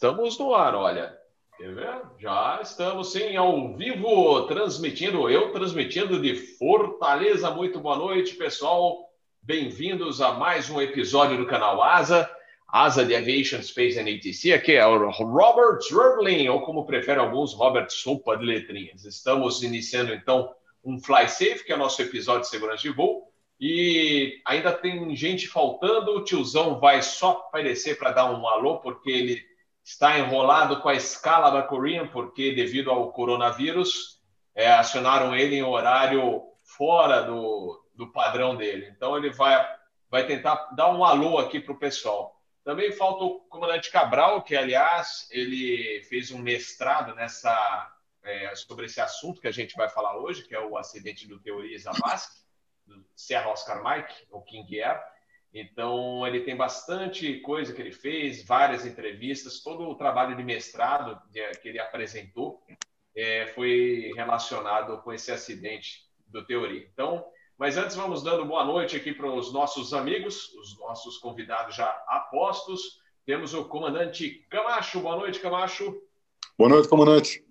estamos no ar, olha. Quer ver? Já estamos sim ao vivo, transmitindo, eu transmitindo de Fortaleza. Muito boa noite, pessoal. Bem-vindos a mais um episódio do canal Asa, Asa de Aviation Space and ATC. Aqui é o Robert Rubling, ou como preferem alguns, Robert Sopa de Letrinhas. Estamos iniciando então um Fly Safe, que é o nosso episódio de segurança de voo. E ainda tem gente faltando. O tiozão vai só aparecer para dar um alô, porque ele está enrolado com a escala da Korean, porque devido ao coronavírus, é, acionaram ele em horário fora do, do padrão dele. Então ele vai, vai tentar dar um alô aqui para o pessoal. Também falta o comandante Cabral, que aliás ele fez um mestrado nessa é, sobre esse assunto que a gente vai falar hoje, que é o acidente do Teoria Zavascki do Serra Oscar Mike, o King Air. Então, ele tem bastante coisa que ele fez, várias entrevistas, todo o trabalho de mestrado que ele apresentou é, foi relacionado com esse acidente do Teoria. Então, mas antes vamos dando boa noite aqui para os nossos amigos, os nossos convidados já apostos. Temos o comandante Camacho. Boa noite, Camacho. Boa noite, comandante.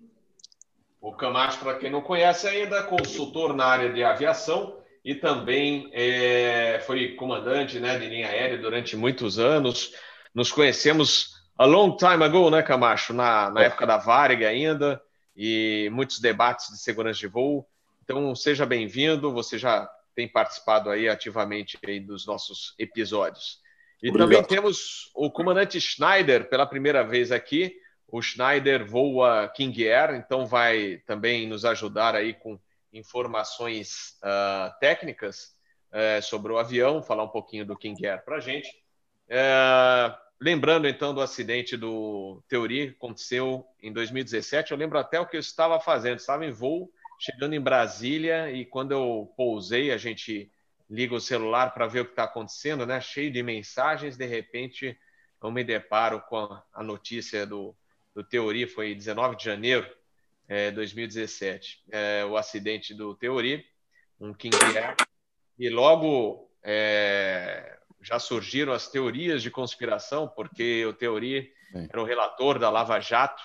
O Camacho, para quem não conhece ainda, consultor na área de aviação, e também é, foi comandante né, de linha aérea durante muitos anos. Nos conhecemos a long time ago, né, Camacho? Na, na época da Varg ainda, e muitos debates de segurança de voo. Então, seja bem-vindo, você já tem participado aí ativamente aí dos nossos episódios. E Obrigado. também temos o comandante Schneider pela primeira vez aqui. O Schneider voa King Air, então vai também nos ajudar aí com informações uh, técnicas uh, sobre o avião, falar um pouquinho do King Air para a gente. Uh, lembrando então do acidente do Teori, que aconteceu em 2017, eu lembro até o que eu estava fazendo, estava em voo, chegando em Brasília, e quando eu pousei, a gente liga o celular para ver o que está acontecendo, né? cheio de mensagens, de repente eu me deparo com a notícia do, do Teori, foi 19 de janeiro é, 2017, é, o acidente do Teori, um King Air, e logo é, já surgiram as teorias de conspiração, porque o Teori Sim. era o relator da Lava Jato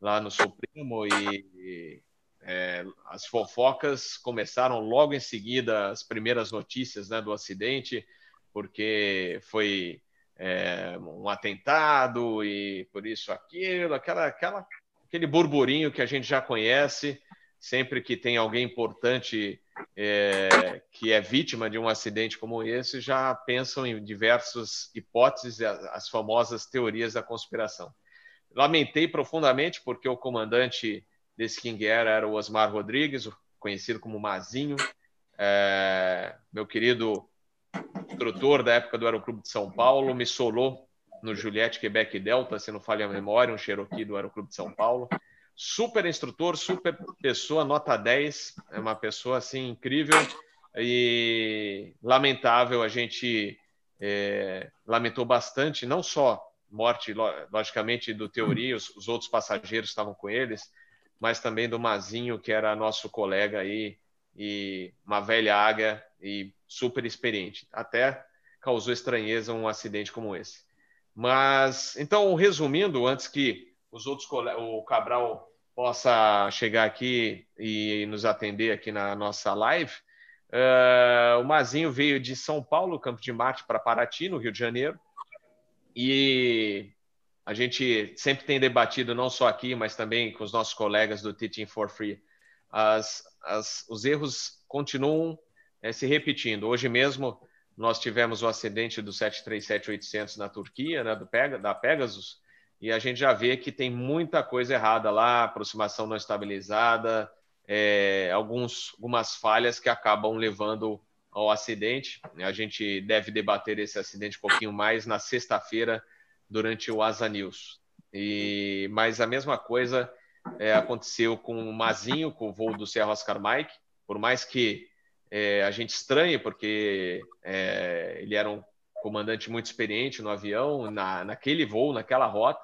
lá no Supremo e é, as fofocas começaram logo em seguida as primeiras notícias né, do acidente, porque foi é, um atentado e por isso aquilo, aquela, aquela aquele burburinho que a gente já conhece, sempre que tem alguém importante é, que é vítima de um acidente como esse, já pensam em diversas hipóteses, as famosas teorias da conspiração. Lamentei profundamente porque o comandante desse King Air era o Osmar Rodrigues, conhecido como Mazinho, é, meu querido instrutor da época do Aeroclube de São Paulo, me solou no Juliette Quebec Delta, se não falha a memória, um Cherokee do Aeroclube de São Paulo. Super instrutor, super pessoa, nota 10, é uma pessoa assim incrível e lamentável. A gente é, lamentou bastante, não só morte, logicamente, do Teoria, os, os outros passageiros estavam com eles, mas também do Mazinho, que era nosso colega aí, e uma velha águia e super experiente. Até causou estranheza um acidente como esse. Mas, então, resumindo, antes que os outros o Cabral possa chegar aqui e nos atender aqui na nossa live, uh, o Mazinho veio de São Paulo, Campo de Marte, para Paraty, no Rio de Janeiro, e a gente sempre tem debatido, não só aqui, mas também com os nossos colegas do Teaching for Free, as, as, os erros continuam é, se repetindo. Hoje mesmo, nós tivemos o acidente do 737-800 na Turquia, né, do Pega, da Pegasus, e a gente já vê que tem muita coisa errada lá, aproximação não estabilizada, é, alguns, algumas falhas que acabam levando ao acidente. A gente deve debater esse acidente um pouquinho mais na sexta-feira durante o Asa News. E, mas a mesma coisa é, aconteceu com o Mazinho, com o voo do Serra Oscar Mike, por mais que é, a gente estranha, porque é, ele era um comandante muito experiente no avião, na, naquele voo, naquela rota,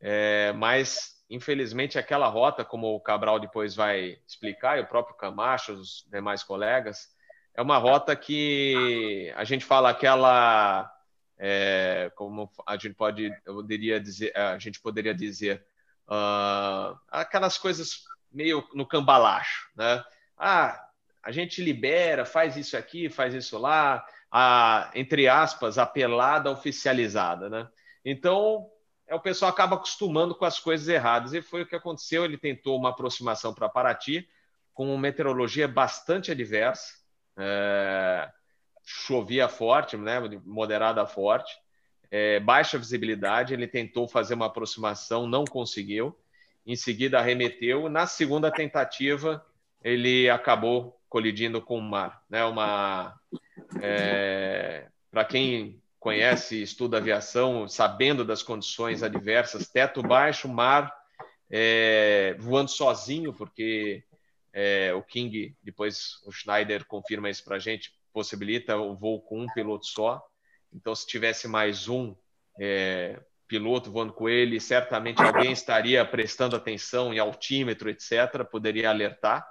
é, mas infelizmente aquela rota, como o Cabral depois vai explicar, e o próprio Camacho, os demais colegas, é uma rota que a gente fala aquela é, como a gente pode, poderia dizer, a gente poderia dizer, uh, aquelas coisas meio no cambalacho, né? Ah, a gente libera, faz isso aqui, faz isso lá, a, entre aspas, a pelada oficializada, né? Então, é, o pessoal acaba acostumando com as coisas erradas. E foi o que aconteceu. Ele tentou uma aproximação para Paraty, com uma meteorologia bastante adversa. É, chovia forte, né, moderada forte, é, baixa visibilidade. Ele tentou fazer uma aproximação, não conseguiu. Em seguida, arremeteu. Na segunda tentativa, ele acabou colidindo com o mar. Né, uma, é, Para quem conhece, estuda aviação, sabendo das condições adversas, teto baixo, mar, é, voando sozinho, porque é, o King, depois o Schneider confirma isso para a gente, possibilita o voo com um piloto só. Então, se tivesse mais um é, piloto voando com ele, certamente alguém estaria prestando atenção em altímetro, etc., poderia alertar.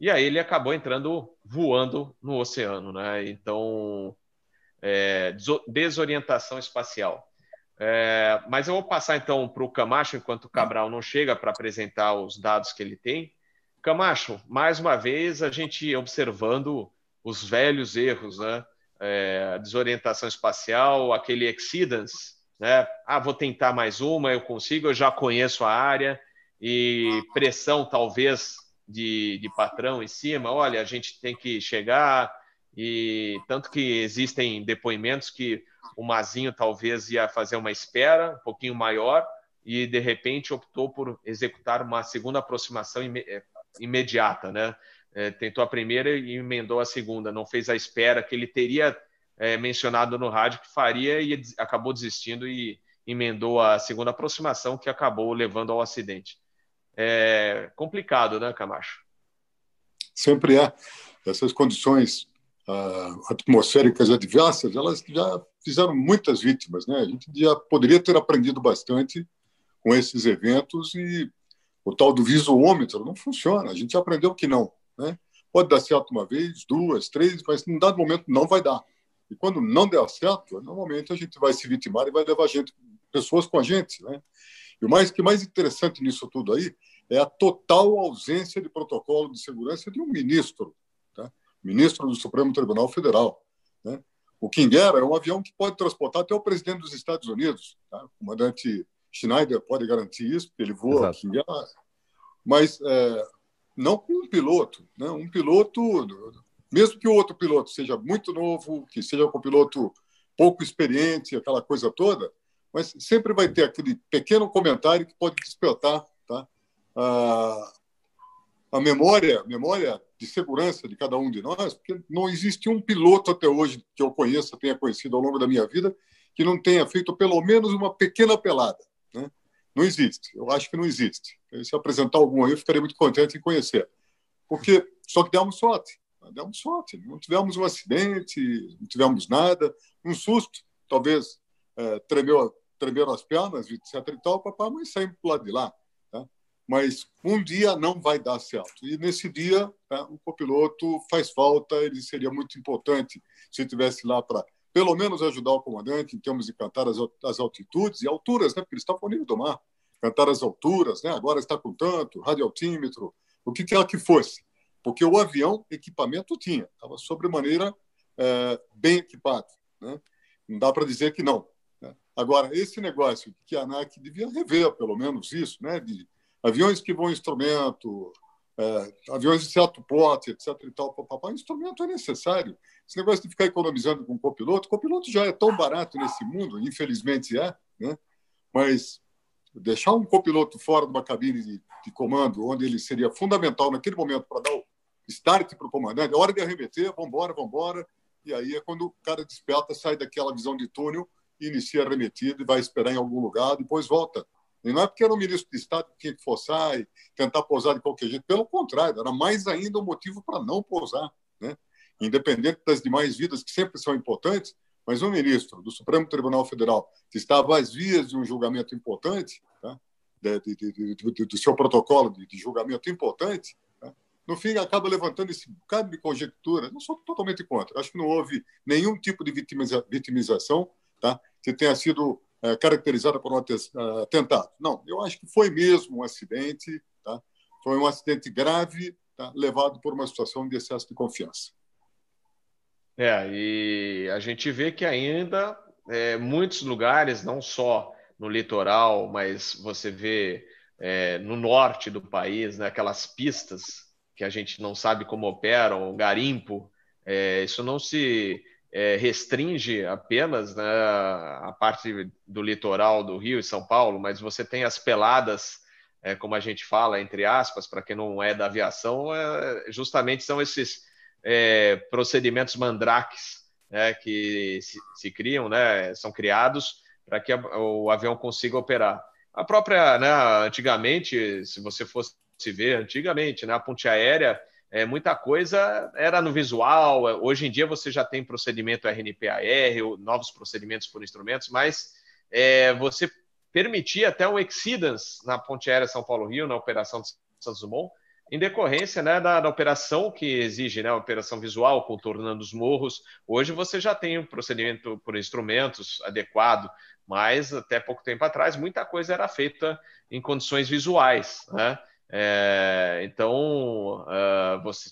E aí ele acabou entrando voando no oceano, né? Então, é, desorientação espacial. É, mas eu vou passar então para o Camacho, enquanto o Cabral não chega para apresentar os dados que ele tem. Camacho, mais uma vez a gente observando os velhos erros, né? É, desorientação espacial, aquele exceedance, né? Ah, vou tentar mais uma, eu consigo, eu já conheço a área e pressão talvez de, de patrão em cima. Olha, a gente tem que chegar e tanto que existem depoimentos que o Mazinho talvez ia fazer uma espera um pouquinho maior e de repente optou por executar uma segunda aproximação eh, imediata, né? É, tentou a primeira e emendou a segunda, não fez a espera que ele teria é, mencionado no rádio que faria e acabou desistindo e emendou a segunda aproximação que acabou levando ao acidente. É complicado, né, Camacho? Sempre é. Essas condições uh, atmosféricas adversas, elas já fizeram muitas vítimas. Né? A gente já poderia ter aprendido bastante com esses eventos e o tal do visuômetro não funciona. A gente aprendeu que não. Né? Pode dar certo uma vez, duas, três, mas em dado momento não vai dar. E quando não der certo, normalmente a gente vai se vitimar e vai levar gente, pessoas com a gente. Né? E o mais, que mais interessante nisso tudo aí é a total ausência de protocolo de segurança de um ministro ministro do Supremo Tribunal Federal. Né? O King Air é um avião que pode transportar até o presidente dos Estados Unidos. Tá? O comandante Schneider pode garantir isso, porque ele voa Exato. King Air. Mas é, não com um piloto. Né? Um piloto, mesmo que o outro piloto seja muito novo, que seja um piloto pouco experiente, aquela coisa toda, mas sempre vai ter aquele pequeno comentário que pode despertar tá? a, a memória, memória de segurança de cada um de nós, porque não existe um piloto até hoje que eu conheça, tenha conhecido ao longo da minha vida, que não tenha feito pelo menos uma pequena pelada. Né? Não existe, eu acho que não existe. Se apresentar algum aí, eu ficaria muito contente em conhecer. Porque só que demos sorte, demos sorte, não tivemos um acidente, não tivemos nada, um susto, talvez é, tremeu, tremeram as pernas, etc. e tal, papai, mas saímos para o lado de lá mas um dia não vai dar certo. E nesse dia, né, o copiloto faz falta, ele seria muito importante se tivesse lá para, pelo menos, ajudar o comandante em termos de cantar as, as altitudes e alturas, né, porque ele está por nível do mar, cantar as alturas, né, agora está com tanto, radioaltímetro, o que quer que fosse. Porque o avião, equipamento tinha, estava sobremaneira é, bem equipado. Né? Não dá para dizer que não. Agora, esse negócio que a ANAC devia rever, pelo menos isso, né, de aviões que vão instrumento, é, aviões de certo porte, etc. e tal, papapá, instrumento é necessário. Esse negócio de ficar economizando com copiloto, copiloto já é tão barato nesse mundo, infelizmente é, né? mas deixar um copiloto fora de uma cabine de, de comando, onde ele seria fundamental naquele momento para dar o start para o comandante, é hora de arremeter, vamos embora, vamos embora, e aí é quando o cara desperta, sai daquela visão de túnel, inicia a arremetida e vai esperar em algum lugar, depois volta e não é porque era um ministro de Estado que tinha que forçar e tentar pousar de qualquer jeito. Pelo contrário, era mais ainda um motivo para não pousar. Né? Independente das demais vidas, que sempre são importantes, mas um ministro do Supremo Tribunal Federal que estava às vias de um julgamento importante, tá? de, de, de, do seu protocolo de, julgamento importante, tá? no fim acaba levantando esse bocado de conjectura. Não sou totalmente contra. Acho que não houve nenhum tipo de vitimização tá? Que tenha sido é, caracterizada por um é, atentado. Não, eu acho que foi mesmo um acidente, tá? foi um acidente grave, tá? levado por uma situação de excesso de confiança. É, e a gente vê que ainda é, muitos lugares, não só no litoral, mas você vê é, no norte do país, né, aquelas pistas que a gente não sabe como operam, garimpo, é, isso não se é, restringe apenas né, a parte do litoral do Rio e São Paulo, mas você tem as peladas, é, como a gente fala, entre aspas, para quem não é da aviação, é, justamente são esses é, procedimentos mandrakes né, que se, se, criam, né, são criados para que a, o avião consiga operar. A própria, né, antigamente, se você fosse ver, antigamente, né, a ponte aérea, é, muita coisa era no visual. Hoje em dia você já tem procedimento RNPAR, novos procedimentos por instrumentos, mas é, você permitia até um exceedance na ponte aérea São Paulo-Rio, na operação de Santos Dumont, em decorrência né, da, da, operação que exige, né, a operação visual, contornando os morros. Hoje você já tem um procedimento por instrumentos adequado, mas até pouco tempo atrás muita coisa era feita em condições visuais. Né? É, então, uh, você,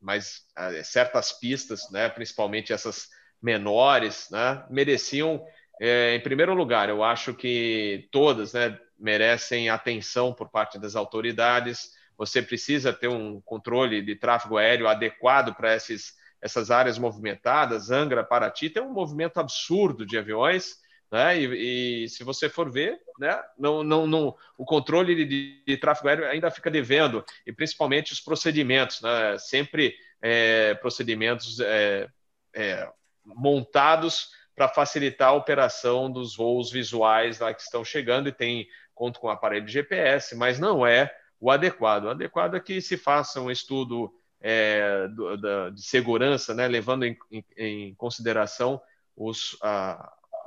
mas uh, certas pistas, né, principalmente essas menores, né, mereciam, é, em primeiro lugar, eu acho que todas né, merecem atenção por parte das autoridades você precisa ter um controle de tráfego aéreo adequado para essas áreas movimentadas. Angra, Paraty, tem um movimento absurdo de aviões. Né? E, e, se você for ver, né, não, não, não, o controle de, de, tráfego aéreo ainda fica devendo, e principalmente os procedimentos, né? sempre é, procedimentos é, é, montados para facilitar a operação dos voos visuais lá que estão chegando e tem conta com aparelho de GPS, mas não é o adequado. O adequado é que se faça um estudo é, do, da, de segurança, né, levando em, em, em consideração os,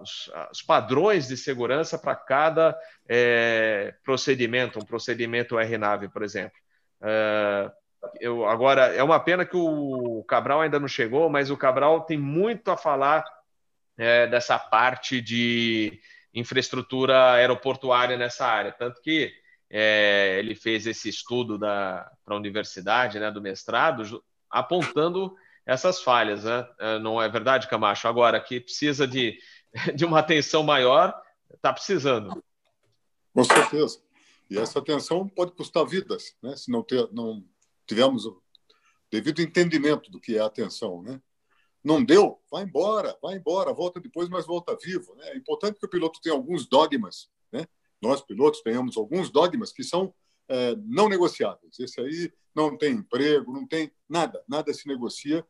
os, os, padrões de segurança para cada é, procedimento, um procedimento RNAV, por exemplo. É, eu, agora, é uma pena que o Cabral ainda não chegou, mas o Cabral tem muito a falar é, dessa parte de infraestrutura aeroportuária nessa área. Tanto que é, ele fez esse estudo para a universidade, né, do mestrado, apontando essas falhas. Né? É, não é verdade, Camacho? Agora, que precisa de, de uma atenção maior, está precisando. Com certeza. E essa atenção pode custar vidas, né? se não, ter, não tivermos o devido entendimento do que é a atenção. Né? Não deu? Vai embora, vai embora, volta depois, mas volta vivo. Né? É importante que o piloto tenha alguns dogmas né? nós pilotos tenhamos alguns dogmas que são é, não negociáveis. Esse aí não tem emprego, não tem nada, nada se negocia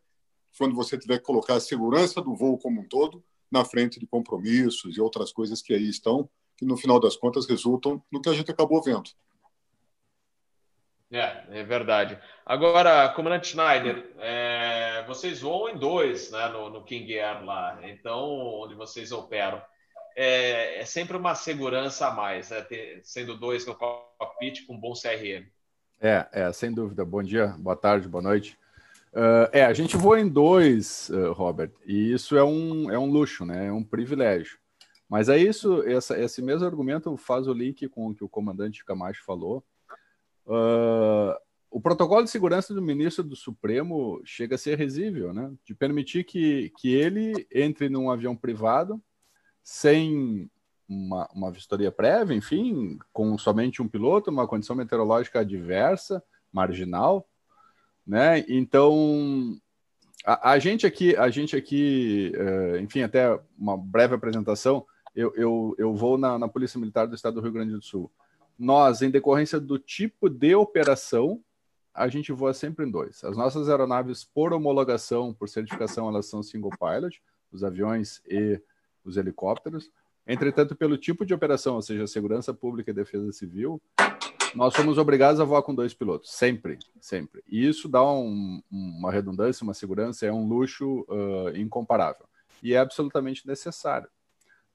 quando você tiver que colocar a segurança do voo como um todo na frente de compromissos e outras coisas que aí estão, que no final das contas resultam no que a gente acabou vendo. É, é verdade. Agora, comandante Schneider, é, vocês voam em dois né, no, no King Air lá, então, onde vocês operam é, é sempre uma segurança a mais, né? Ter, sendo dois no cockpit com bom CRM. É, é, sem dúvida. Bom dia, boa tarde, boa noite. Uh, é, a gente voa em dois, uh, Robert, e isso é um, é um luxo, né? É um privilégio. Mas é isso, essa, esse mesmo argumento faz o link com o que o comandante Camacho falou. Uh, o protocolo de segurança do ministro do Supremo chega a ser risível, né? De permitir que, que ele entre num avião privado sem uma, uma vistoria prévia, enfim, com somente um piloto, uma condição meteorológica adversa, marginal, né? Então, a, a gente aqui, a gente aqui, uh, enfim, até uma breve apresentação, eu, eu, eu vou na, na Polícia Militar do Estado do Rio Grande do Sul. Nós, em decorrência do tipo de operação, a gente voa sempre em dois. As nossas aeronaves, por homologação, por certificação, elas são single pilot, os aviões e os helicópteros. Entretanto, pelo tipo de operação, ou seja, segurança pública e defesa civil, nós somos obrigados a voar com dois pilotos, sempre, sempre. E isso dá um, uma redundância, uma segurança, é um luxo uh, incomparável. E é absolutamente necessário.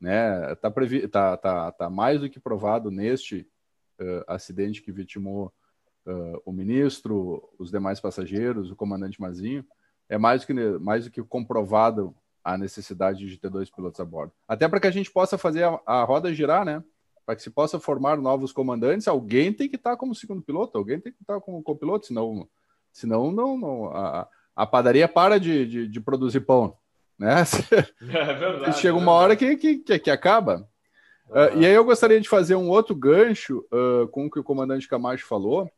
Né? Tá, tá, tá, tá mais do que provado neste uh, acidente que vitimou uh, o ministro, os demais passageiros, o comandante Mazinho, é mais do que, mais do que comprovado a necessidade de ter dois pilotos a bordo. Até para que a gente possa fazer a, a roda girar, né? Para que se possa formar novos comandantes, alguém tem que estar tá como segundo piloto, alguém tem que estar tá como copiloto, senão, senão não, não a, a padaria para de, de, de, produzir pão. Né? É verdade. Chega uma hora que, que, que acaba. Uhum. Uh, e aí eu gostaria de fazer um outro gancho uh, com o que o comandante Camacho falou,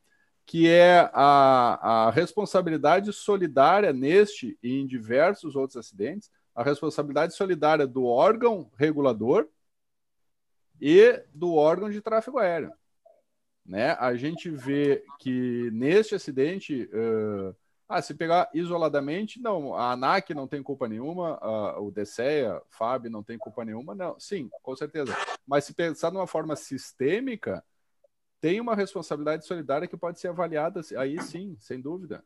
que é a, a responsabilidade solidária neste e em diversos outros acidentes a responsabilidade solidária do órgão regulador e do órgão de tráfego aéreo. Né? A gente vê que neste acidente, uh, ah, se pegar isoladamente, não, a ANAC não tem culpa nenhuma, o DCEA, FAB não tem culpa nenhuma, não, sim, com certeza. Mas se pensar de uma forma sistêmica, tem uma responsabilidade solidária que pode ser avaliada aí sim, sem dúvida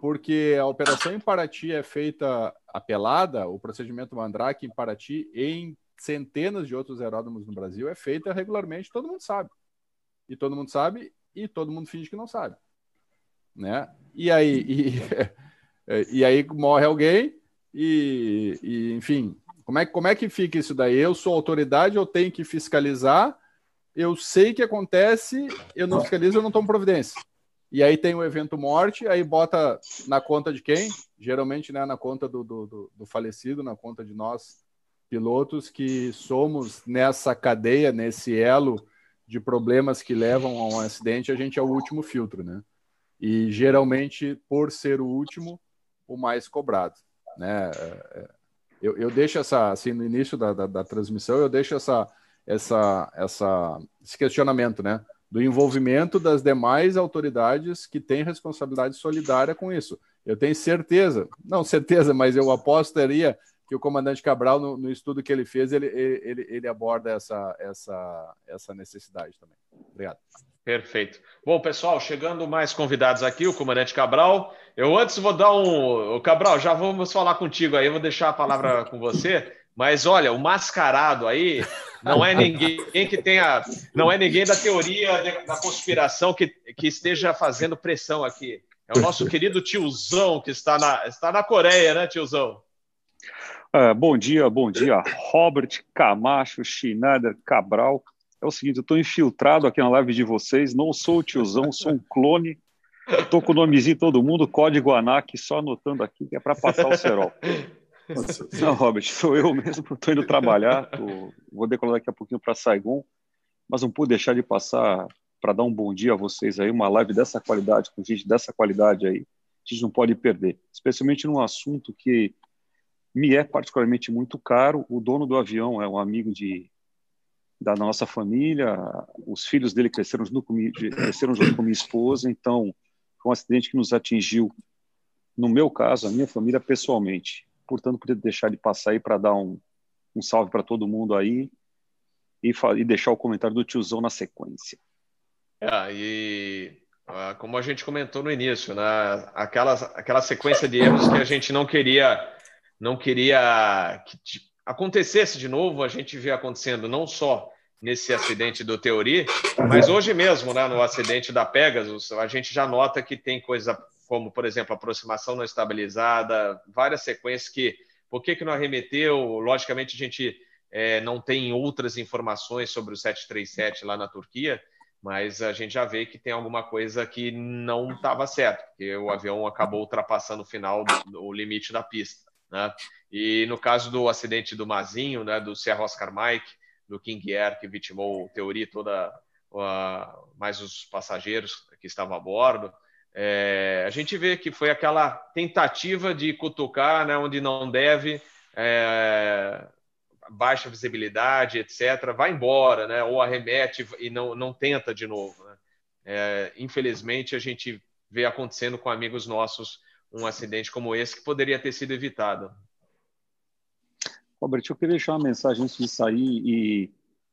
porque a operação em Paraty é feita apelada, o procedimento Mandrake em Paraty, em centenas de outros aeródromos no Brasil, é feita regularmente, todo mundo sabe. E todo mundo sabe, e todo mundo finge que não sabe. Né? E aí, e, e aí morre alguém, e, e, enfim, como é, como é que fica isso daí? Eu sou autoridade, eu tenho que fiscalizar, eu sei que acontece, eu não fiscalizo, eu não tomo providência. E aí tem o evento morte, aí bota na conta de quem? Geralmente né, na conta do, do, do falecido, na conta de nós pilotos que somos nessa cadeia, nesse elo de problemas que levam a um acidente, a gente é o último filtro, né? E geralmente, por ser o último, o mais cobrado, né? É, é, eu, eu deixo essa, assim, no início da, da, da transmissão, eu deixo essa, essa, essa, esse questionamento, né? do envolvimento das demais autoridades que têm responsabilidade solidária com isso. Eu tenho certeza, não certeza, mas eu apostaria que o comandante Cabral, no, no estudo que ele fez, ele, ele, ele aborda essa, essa, essa necessidade também. Obrigado. Perfeito. Bom, pessoal, chegando mais convidados aqui, o comandante Cabral. Eu antes vou dar um. O Cabral, já vamos falar contigo aí, eu vou deixar a palavra com você. Mas olha, o mascarado aí não é ninguém que tenha, não é ninguém da teoria da conspiração que, que esteja fazendo pressão aqui. É o nosso querido tiozão que está na, está na Coreia, né, tiozão? Uh, bom dia, bom dia, Robert Camacho, Schneider, Cabral. É o seguinte, eu estou infiltrado aqui na live de vocês, não sou o tiozão, sou um clone. Estou com o nomezinho todo mundo, código ANAC, só anotando aqui que é para passar o cerol. Não, Robert, sou eu mesmo. Estou indo trabalhar. Tô, vou decolar daqui a pouquinho para Saigon, mas não pude deixar de passar para dar um bom dia a vocês aí. Uma live dessa qualidade, com gente dessa qualidade aí, a gente não pode perder. Especialmente num assunto que me é particularmente muito caro. O dono do avião é um amigo de, da nossa família. Os filhos dele cresceram junto, comigo, cresceram junto com minha esposa. Então, foi um acidente que nos atingiu, no meu caso, a minha família pessoalmente portanto, podia deixar de passar aí para dar um, um salve para todo mundo aí e, e, deixar o comentário do tiozão na sequência. É, e ah, como a gente comentou no início, né, aquela, aquela sequência de erros que a gente não queria não queria que acontecesse de novo, a gente vê acontecendo não só nesse acidente do Teori, mas hoje mesmo, né, no acidente da Pegasus, a gente já nota que tem coisa como, por exemplo, aproximação não estabilizada, várias sequências que, por que, que não arremeteu? Logicamente, a gente é, não tem outras informações sobre o 737 lá na Turquia, mas a gente já vê que tem alguma coisa que não estava certo, porque o avião acabou ultrapassando o final, do, o limite da pista. Né? E no caso do acidente do Mazinho, né, do Sierra Oscar Mike, do King Air, que vitimou a teoria toda, uh, mais os passageiros que estavam a bordo, é, a gente vê que foi aquela tentativa de cutucar né, onde não deve, é, baixa visibilidade, etc. Vai embora, né, ou arremete e não, não tenta de novo. Né? É, infelizmente, a gente vê acontecendo com amigos nossos um acidente como esse que poderia ter sido evitado. Robert, eu queria deixar uma mensagem antes de sair e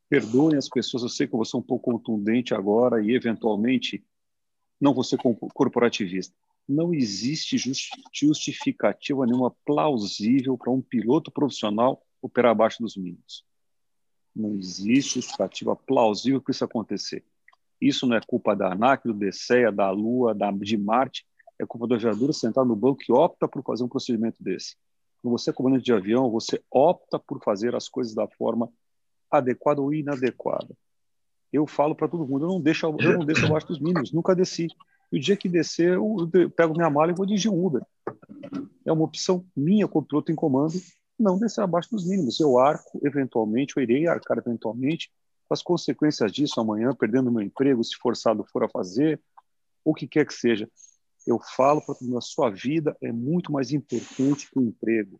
perdoem as pessoas, eu sei que vou ser um pouco contundente agora e eventualmente não vou ser corporativista. Não existe justificativa nenhuma plausível para um piloto profissional operar abaixo dos mínimos. Não existe justificativa plausível para isso acontecer. Isso não é culpa da ANAC, do DCEA, da Lua, da, de Marte, é culpa do aviador sentado no banco que opta por fazer um procedimento desse. Quando você é comandante de avião, você opta por fazer as coisas da forma adequada ou inadequada. Eu falo para todo mundo, eu não deixo, eu não desço abaixo dos mínimos, nunca desci. E o dia que descer, eu pego minha mala e vou dirigir um Uber. É uma opção minha como piloto em comando, não descer abaixo dos mínimos. Eu arco, eventualmente, eu irei arcar eventualmente com as consequências disso amanhã, perdendo meu emprego, se forçado for a fazer, o que quer que seja. Eu falo para todo mundo, a sua vida é muito mais importante que o emprego.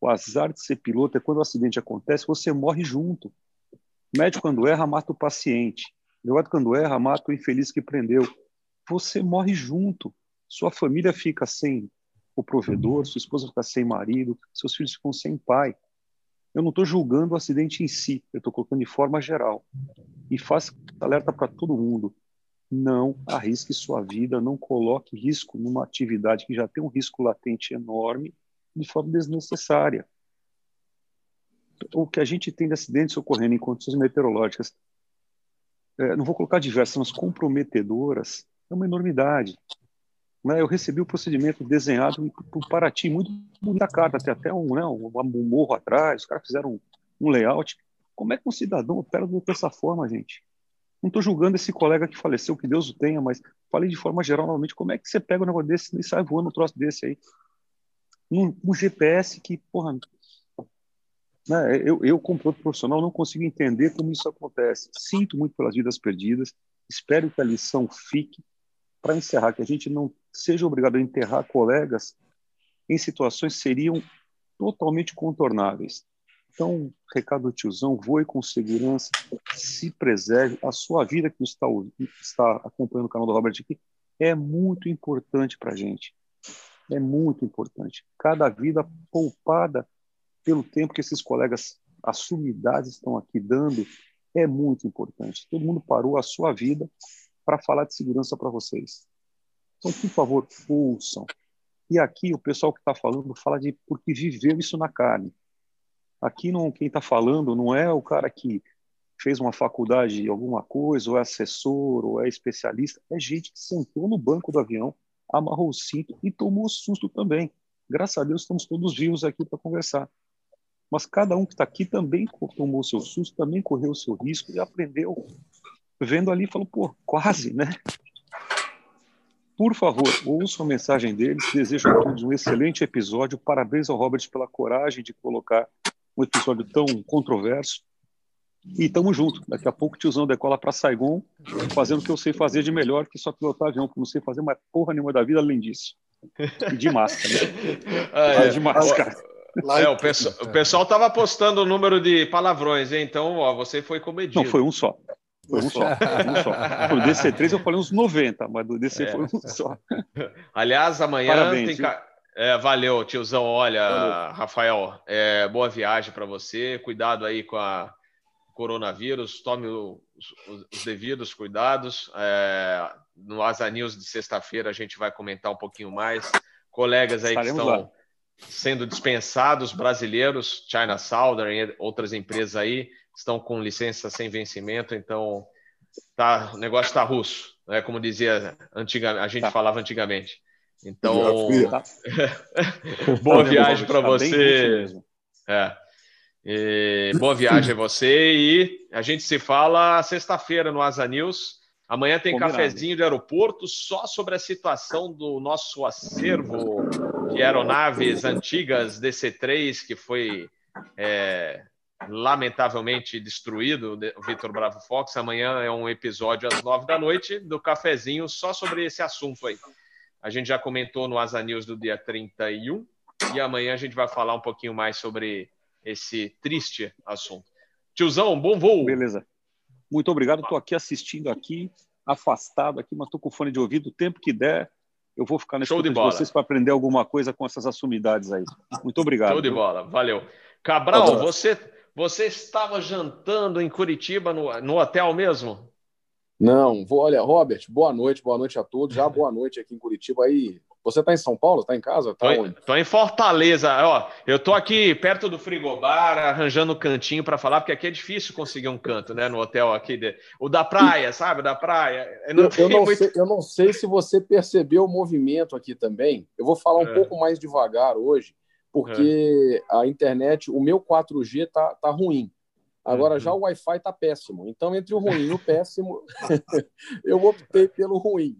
O azar de ser piloto é quando o acidente acontece, você morre junto. O médico, quando erra, mata o paciente. O advogado, quando erra, mata o infeliz que prendeu. Você morre junto. Sua família fica sem o provedor, sua esposa fica sem marido, seus filhos ficam sem pai. Eu não estou julgando o acidente em si, eu estou colocando de forma geral. E faço alerta para todo mundo: não arrisque sua vida, não coloque risco numa atividade que já tem um risco latente enorme de forma desnecessária. O que a gente tem de acidentes ocorrendo em condições meteorológicas, é, não vou colocar diversas, mas comprometedoras, é uma enormidade. Né? Eu recebi o procedimento desenhado por Paraty, muito bonita carta, tem até um, né, um, morro atrás, os caras fizeram um, um layout. Como é que um cidadão opera dessa forma, gente? Não estou julgando esse colega que faleceu, que Deus o tenha, mas falei de forma geral, normalmente, como é que você pega um negócio desse e sai voando um troço desse aí? Um, um GPS que, porra, né, eu, eu, como profissional, não consigo entender como isso acontece. Sinto muito pelas vidas perdidas, espero que a lição fique, para encerrar, que a gente não seja obrigado a enterrar colegas em situações que seriam totalmente contornáveis. Então, recado do tiozão, voe com segurança, se preserve. A sua vida que está, está acompanhando o canal do Robert aqui é muito importante para a gente. É muito importante. Cada vida poupada pelo tempo que esses colegas assumidades estão aqui dando é muito importante. Todo mundo parou a sua vida para falar de segurança para vocês. Então, por favor, ouçam. E aqui o pessoal que está falando fala de porque viveu isso na carne. Aqui não, quem está falando não é o cara que fez uma faculdade de alguma coisa, ou é assessor, ou é especialista. É gente que sentou no banco do avião, amarrou o cinto e tomou susto também. Graças a Deus estamos todos vivos aqui para conversar. Mas cada um que está aqui também tomou seu susto, também correu o seu risco e aprendeu vendo ali, falou, pô, quase, né? Por favor, ouçam a mensagem deles. Desejo a todos um excelente episódio. Parabéns ao Robert pela coragem de colocar um episódio tão controverso. E tamo junto. Daqui a pouco o tiozão decola para Saigon, fazendo o que eu sei fazer de melhor, que só pilotar avião, porque não sei fazer mais porra nenhuma da vida além disso. E de máscara. Né? Ah, é. De máscara. É, o, pessoal, o pessoal tava postando o número de palavrões, hein? então ó, você foi comedido. Não, foi um só. Foi um só. Um só. Do DC3 eu falei uns 90, mas do DC é. foi um só. Aliás, amanhã Parabéns, tem. É, valeu, tiozão. Olha, valeu. Rafael, é, boa viagem para você. Cuidado aí com a coronavírus. Tome os, os devidos cuidados. É, no Asa News de sexta-feira a gente vai comentar um pouquinho mais. Colegas aí Estaremos que estão lá. sendo dispensados, brasileiros, China Southern e outras empresas aí estão com licença sem vencimento, então tá, o negócio está russo, né? como dizia antiga, a gente tá. falava antigamente. Então, tá. boa viagem para você. É. E, boa viagem a você e a gente se fala sexta-feira no Asa News. Amanhã tem Combinado. cafezinho de aeroporto só sobre a situação do nosso acervo de aeronaves antigas DC-3 que foi é, lamentavelmente destruído, o Vitor Bravo Fox. Amanhã é um episódio às nove da noite do cafezinho só sobre esse assunto aí. A gente já comentou no Asa News do dia 31 e amanhã a gente vai falar um pouquinho mais sobre esse triste assunto. Tiozão, bom voo. Beleza. Muito obrigado. Estou aqui assistindo aqui, afastado aqui, mas estou com fone de ouvido. O tempo que der, eu vou ficar nesse Show de, de vocês para aprender alguma coisa com essas assumidades aí. Muito obrigado. Show de bola. Valeu. Cabral, você você estava jantando em Curitiba no, no hotel mesmo? Não, vou, olha, Robert, boa noite, boa noite a todos. Já boa noite aqui em Curitiba. Aí, você está em São Paulo? Está em casa? Tá tô em Fortaleza. Ó, eu tô aqui perto do frigobar, arranjando um cantinho para falar, porque aqui é difícil conseguir um canto, né? No hotel aqui, de... o da praia, sabe? O da praia. Eu não, eu, não muito... sei, eu não, sei, se você percebeu o movimento aqui também. Eu vou falar um é. pouco mais devagar hoje, porque é. a internet, o meu 4G tá, tá ruim. Agora uhum. já o Wi-Fi tá péssimo. Então, entre o ruim e o péssimo, eu optei pelo ruim.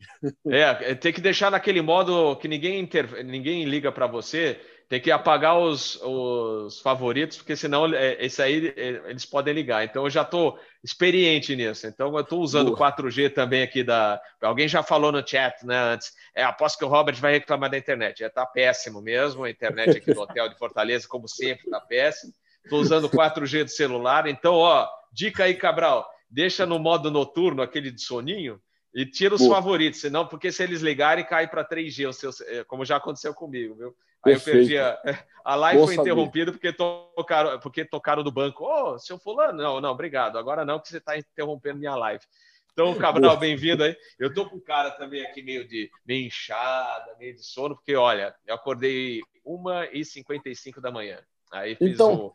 É, tem que deixar naquele modo que ninguém, inter... ninguém liga para você, tem que apagar os, os favoritos, porque senão é, esse aí é, eles podem ligar. Então eu já estou experiente nisso. Então eu estou usando o 4G também aqui da. Alguém já falou no chat, né? Antes. É, aposto que o Robert vai reclamar da internet. Já está péssimo mesmo. A internet aqui do hotel de Fortaleza, como sempre, está péssimo. Estou usando 4G do celular. Então, ó, dica aí, Cabral. Deixa no modo noturno, aquele de soninho, e tira os Boa. favoritos, senão, porque se eles ligarem, cai para 3G, o seu, é, como já aconteceu comigo, viu? Aí eu perdi a, a live Boa foi interrompida porque tocaram, porque tocaram do banco. Ô, oh, seu fulano, não, não, obrigado. Agora não, que você está interrompendo minha live. Então, Cabral, bem-vindo aí. Eu tô com o cara também aqui meio de meio inchada, meio de sono, porque olha, eu acordei 1h55 da manhã. Aí fiz então, o...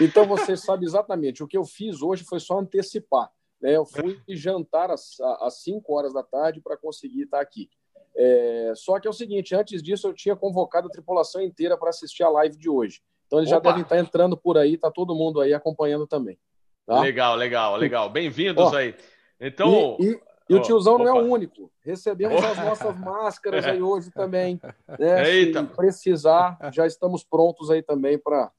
então você sabe exatamente. O que eu fiz hoje foi só antecipar. Né? Eu fui jantar às, às 5 horas da tarde para conseguir estar aqui. É, só que é o seguinte, antes disso eu tinha convocado a tripulação inteira para assistir a live de hoje. Então eles Opa. já devem estar entrando por aí, tá todo mundo aí acompanhando também. Tá? Legal, legal, legal. Bem-vindos aí. Então. E, e, e o tiozão não é o único. Recebemos as nossas máscaras aí hoje também. Né? Se precisar, já estamos prontos aí também para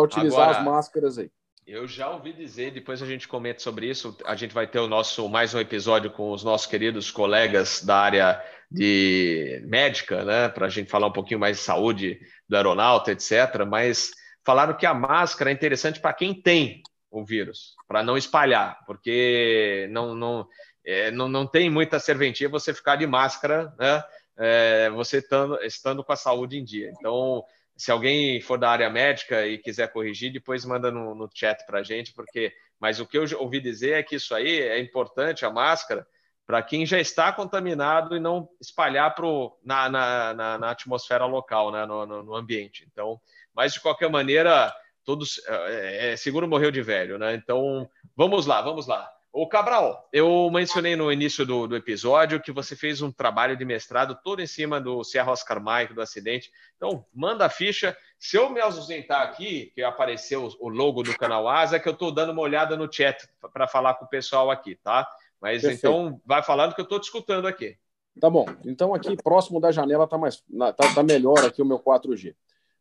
utilizar Agora... as máscaras aí. Eu já ouvi dizer, depois a gente comenta sobre isso. A gente vai ter o nosso mais um episódio com os nossos queridos colegas da área de médica, né, para a gente falar um pouquinho mais de saúde do aeronauta, etc. Mas falaram que a máscara é interessante para quem tem o vírus, para não espalhar, porque não, não, é, não, não tem muita serventia você ficar de máscara, né, é, você estando, estando com a saúde em dia. Então, se alguém for da área médica e quiser corrigir, depois manda no, no chat para a gente, porque. Mas o que eu ouvi dizer é que isso aí é importante, a máscara, para quem já está contaminado e não espalhar pro, na, na, na, na atmosfera local, né, no, no, no, ambiente. Então, mas de qualquer maneira, todos é, é, seguro morreu de velho, né? Então, vamos lá, vamos lá. O Cabral, eu mencionei no início do, do, episódio que você fez um trabalho de mestrado todo em cima do Sierra Oscar Mike, do acidente. Então, manda a ficha. Se eu me ausentar aqui, que apareceu o logo do canal Asa, é que eu estou dando uma olhada no chat para falar com o pessoal aqui, tá? Mas Perfeito. então, vai falando que eu estou te escutando aqui. Tá bom. Então, aqui próximo da janela está mais, tá, tá melhor aqui o meu 4G.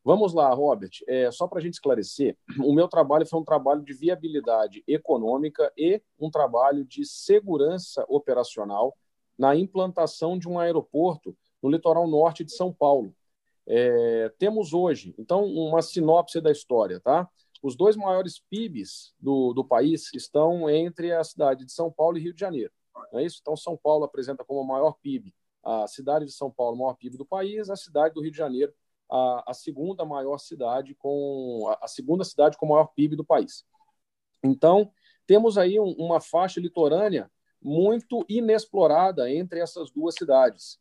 Vamos lá, Robert. É, só para a gente esclarecer, o meu trabalho foi um trabalho de viabilidade econômica e um trabalho de segurança operacional na implantação de um aeroporto no litoral norte de São Paulo. É, temos hoje, então, uma sinopse da história, tá? Os dois maiores PIBs do, do país estão entre a cidade de São Paulo e Rio de Janeiro. Não é isso? Então, São Paulo apresenta como maior PIB a cidade de São Paulo, o maior PIB do país, a cidade do Rio de Janeiro, a, a segunda maior cidade com a, a, segunda cidade com o maior PIB do país. Então, temos aí um, uma faixa litorânea muito inexplorada entre essas duas cidades.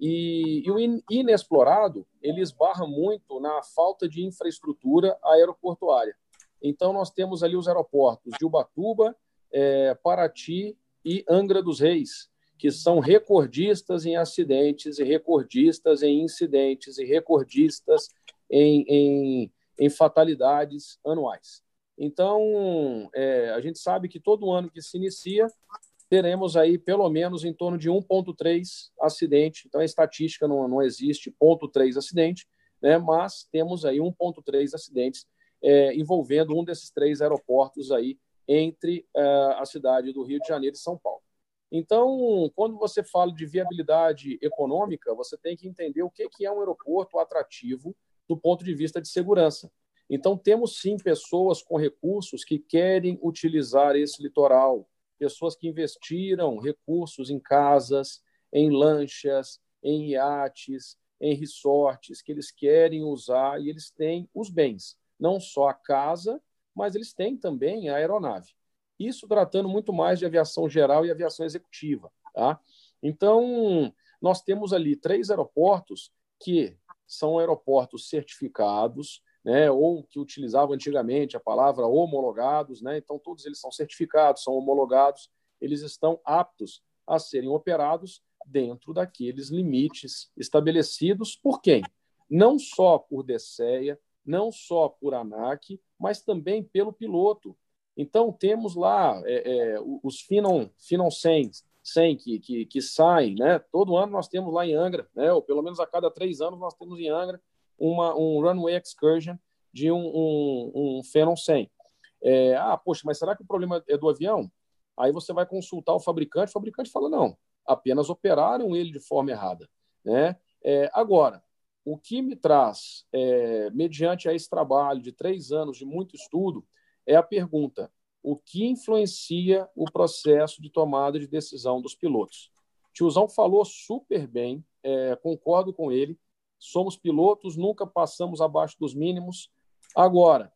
E, e, o inexplorado ele esbarra muito na falta de infraestrutura aeroportuária. Então, nós temos ali os aeroportos de Ubatuba, é, Paraty e Angra dos Reis, que são recordistas em acidentes e recordistas em incidentes e recordistas em, em, em fatalidades anuais. Então, é, a gente sabe que todo ano que se inicia, teremos aí pelo menos em torno de 1,3 acidente. Então, a estatística não, não existe 0,3 acidente, né, mas temos aí 1,3 acidentes é, envolvendo um desses três aeroportos aí entre é, a cidade do Rio de Janeiro e São Paulo. Então, quando você fala de viabilidade econômica, você tem que entender o que é um aeroporto atrativo do ponto de vista de segurança. Então, temos sim pessoas com recursos que querem utilizar esse litoral, pessoas que investiram recursos em casas, em lanchas, em iates, em resorts, que eles querem usar e eles têm os bens, não só a casa, mas eles têm também a aeronave. Isso tratando muito mais de aviação geral e aviação executiva. Tá? Então, nós temos ali três aeroportos que são aeroportos certificados, né, ou que utilizavam antigamente a palavra homologados, né, então todos eles são certificados, são homologados, eles estão aptos a serem operados dentro daqueles limites estabelecidos por quem? Não só por DSEA, não só por ANAC, mas também pelo piloto. Então, temos lá é, é, os Finon, Finon 100, 100 que, que, que, saem, né? Todo ano nós temos lá em Angra, né? ou pelo menos a cada três anos nós temos em Angra uma, um runway excursion de um, um, um Phenom 100. É, ah, poxa, mas será que o problema é do avião? Aí você vai consultar o fabricante, o fabricante fala, não, apenas operaram ele de forma errada. Né? É, agora, o que me traz, é, mediante a esse trabalho de três anos de muito estudo, é a pergunta: o que influencia o processo de tomada de decisão dos pilotos? Tiozão falou super bem, é, concordo com ele. Somos pilotos, nunca passamos abaixo dos mínimos. Agora,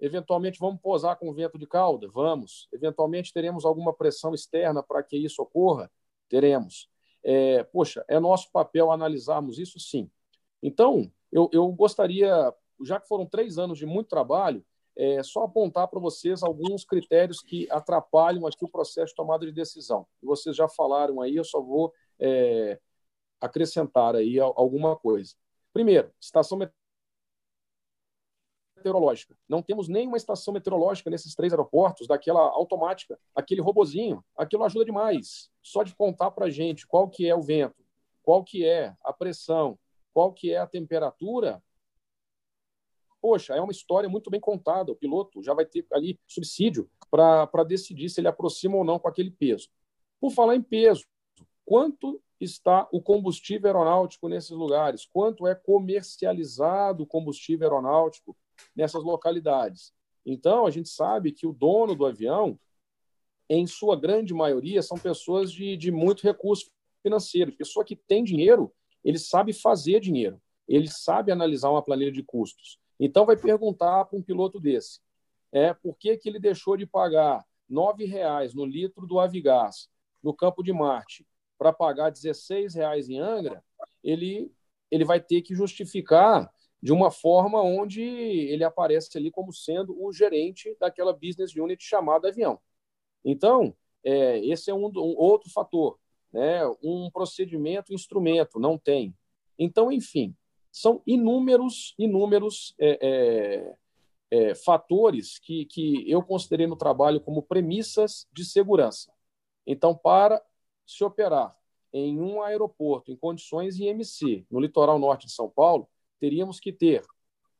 eventualmente vamos posar com vento de cauda? Vamos. Eventualmente teremos alguma pressão externa para que isso ocorra? Teremos. É, poxa, é nosso papel analisarmos isso? Sim. Então, eu, eu gostaria, já que foram três anos de muito trabalho, é, só apontar para vocês alguns critérios que atrapalham aqui o processo de tomada de decisão. Vocês já falaram aí, eu só vou é, acrescentar aí alguma coisa. Primeiro, estação meteorológica. Não temos nenhuma estação meteorológica nesses três aeroportos, daquela automática, aquele robozinho. Aquilo ajuda demais. Só de contar para a gente qual que é o vento, qual que é a pressão, qual que é a temperatura, poxa, é uma história muito bem contada. O piloto já vai ter ali subsídio para decidir se ele aproxima ou não com aquele peso. Por falar em peso, quanto está o combustível aeronáutico nesses lugares? Quanto é comercializado o combustível aeronáutico nessas localidades? Então, a gente sabe que o dono do avião, em sua grande maioria, são pessoas de, de muito recurso financeiro. Pessoa que tem dinheiro, ele sabe fazer dinheiro, ele sabe analisar uma planilha de custos. Então, vai perguntar para um piloto desse é, por que, que ele deixou de pagar R$ reais no litro do Avigás no Campo de Marte para pagar R$ reais em Angra, ele, ele vai ter que justificar de uma forma onde ele aparece ali como sendo o gerente daquela business unit chamada avião. Então, é, esse é um, um, outro fator. Né? Um procedimento, instrumento, não tem. Então, enfim, são inúmeros, inúmeros é, é, é, fatores que, que eu considerei no trabalho como premissas de segurança. Então, para se operar em um aeroporto em condições IMC, no litoral norte de São Paulo, teríamos que ter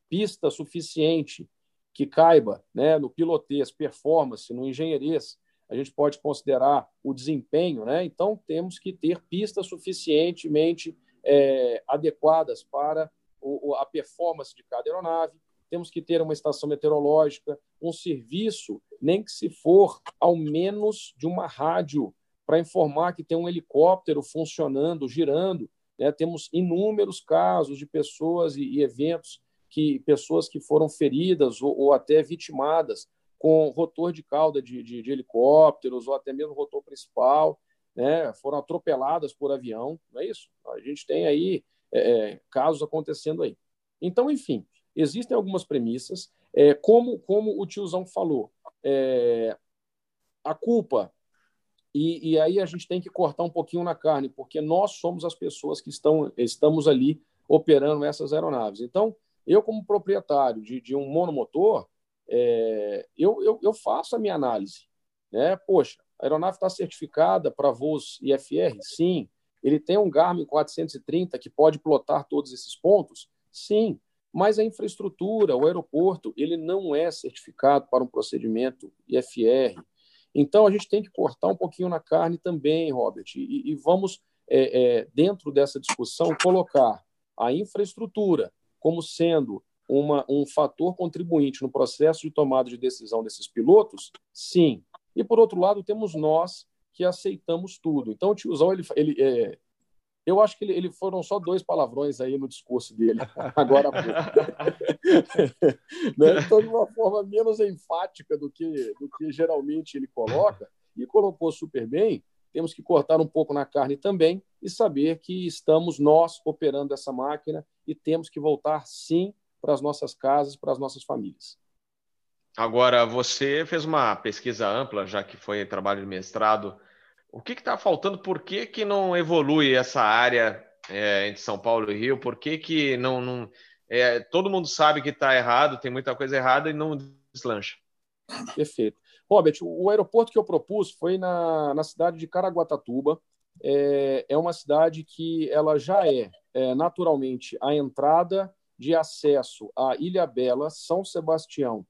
pista suficiente que caiba né, no pilotês, performance, no engenheiros, a gente pode considerar o desempenho, né? então temos que ter pistas suficientemente é, adequadas para o, a performance de cada aeronave, temos que ter uma estação meteorológica, um serviço, nem que se for ao menos de uma rádio, para informar que tem um helicóptero funcionando, girando. Né? Temos inúmeros casos de pessoas e, e eventos que pessoas que foram feridas ou, ou até vitimadas com rotor de cauda de, de, de, helicópteros ou até mesmo rotor principal né, foram atropeladas por avião, não é isso? A gente tem aí é, é, casos acontecendo aí. Então, enfim, existem algumas premissas, é, como, como o tiozão falou, é, a culpa, e, e, aí a gente tem que cortar um pouquinho na carne, porque nós somos as pessoas que estão, estamos ali operando essas aeronaves. Então, eu, como proprietário de, de um monomotor, é, eu, eu, eu, faço a minha análise. Né? Poxa, a aeronave está certificada para voos IFR? Sim. Ele tem um Garmin 430 que pode plotar todos esses pontos? Sim. Mas a infraestrutura, o aeroporto, ele não é certificado para um procedimento IFR. Então, a gente tem que cortar um pouquinho na carne também, Robert, e, e vamos, é, é, dentro dessa discussão, colocar a infraestrutura como sendo uma, um fator contribuinte no processo de tomada de decisão desses pilotos? Sim. E, por outro lado, temos nós que aceitamos tudo. Então, o tiozão, ele, ele é, eu acho que ele, ele, foram só dois palavrões aí no discurso dele, agora né? Então, de uma forma menos enfática do que, do que geralmente ele coloca, e colocou super bem, temos que cortar um pouco na carne também e saber que estamos nós operando essa máquina e temos que voltar, sim, para as nossas casas, para as nossas famílias. Agora, você fez uma pesquisa ampla, já que foi trabalho de mestrado. O que está faltando? Por que, que não evolui essa área é, entre São Paulo e Rio? Por que, que não, não, é, todo mundo sabe que está errado, tem muita coisa errada e não deslancha. Perfeito. Robert, o aeroporto que eu propus foi na, na cidade de Caraguatatuba. É, é uma cidade que ela já é, é naturalmente a entrada de acesso à Ilha Bela, São Sebastião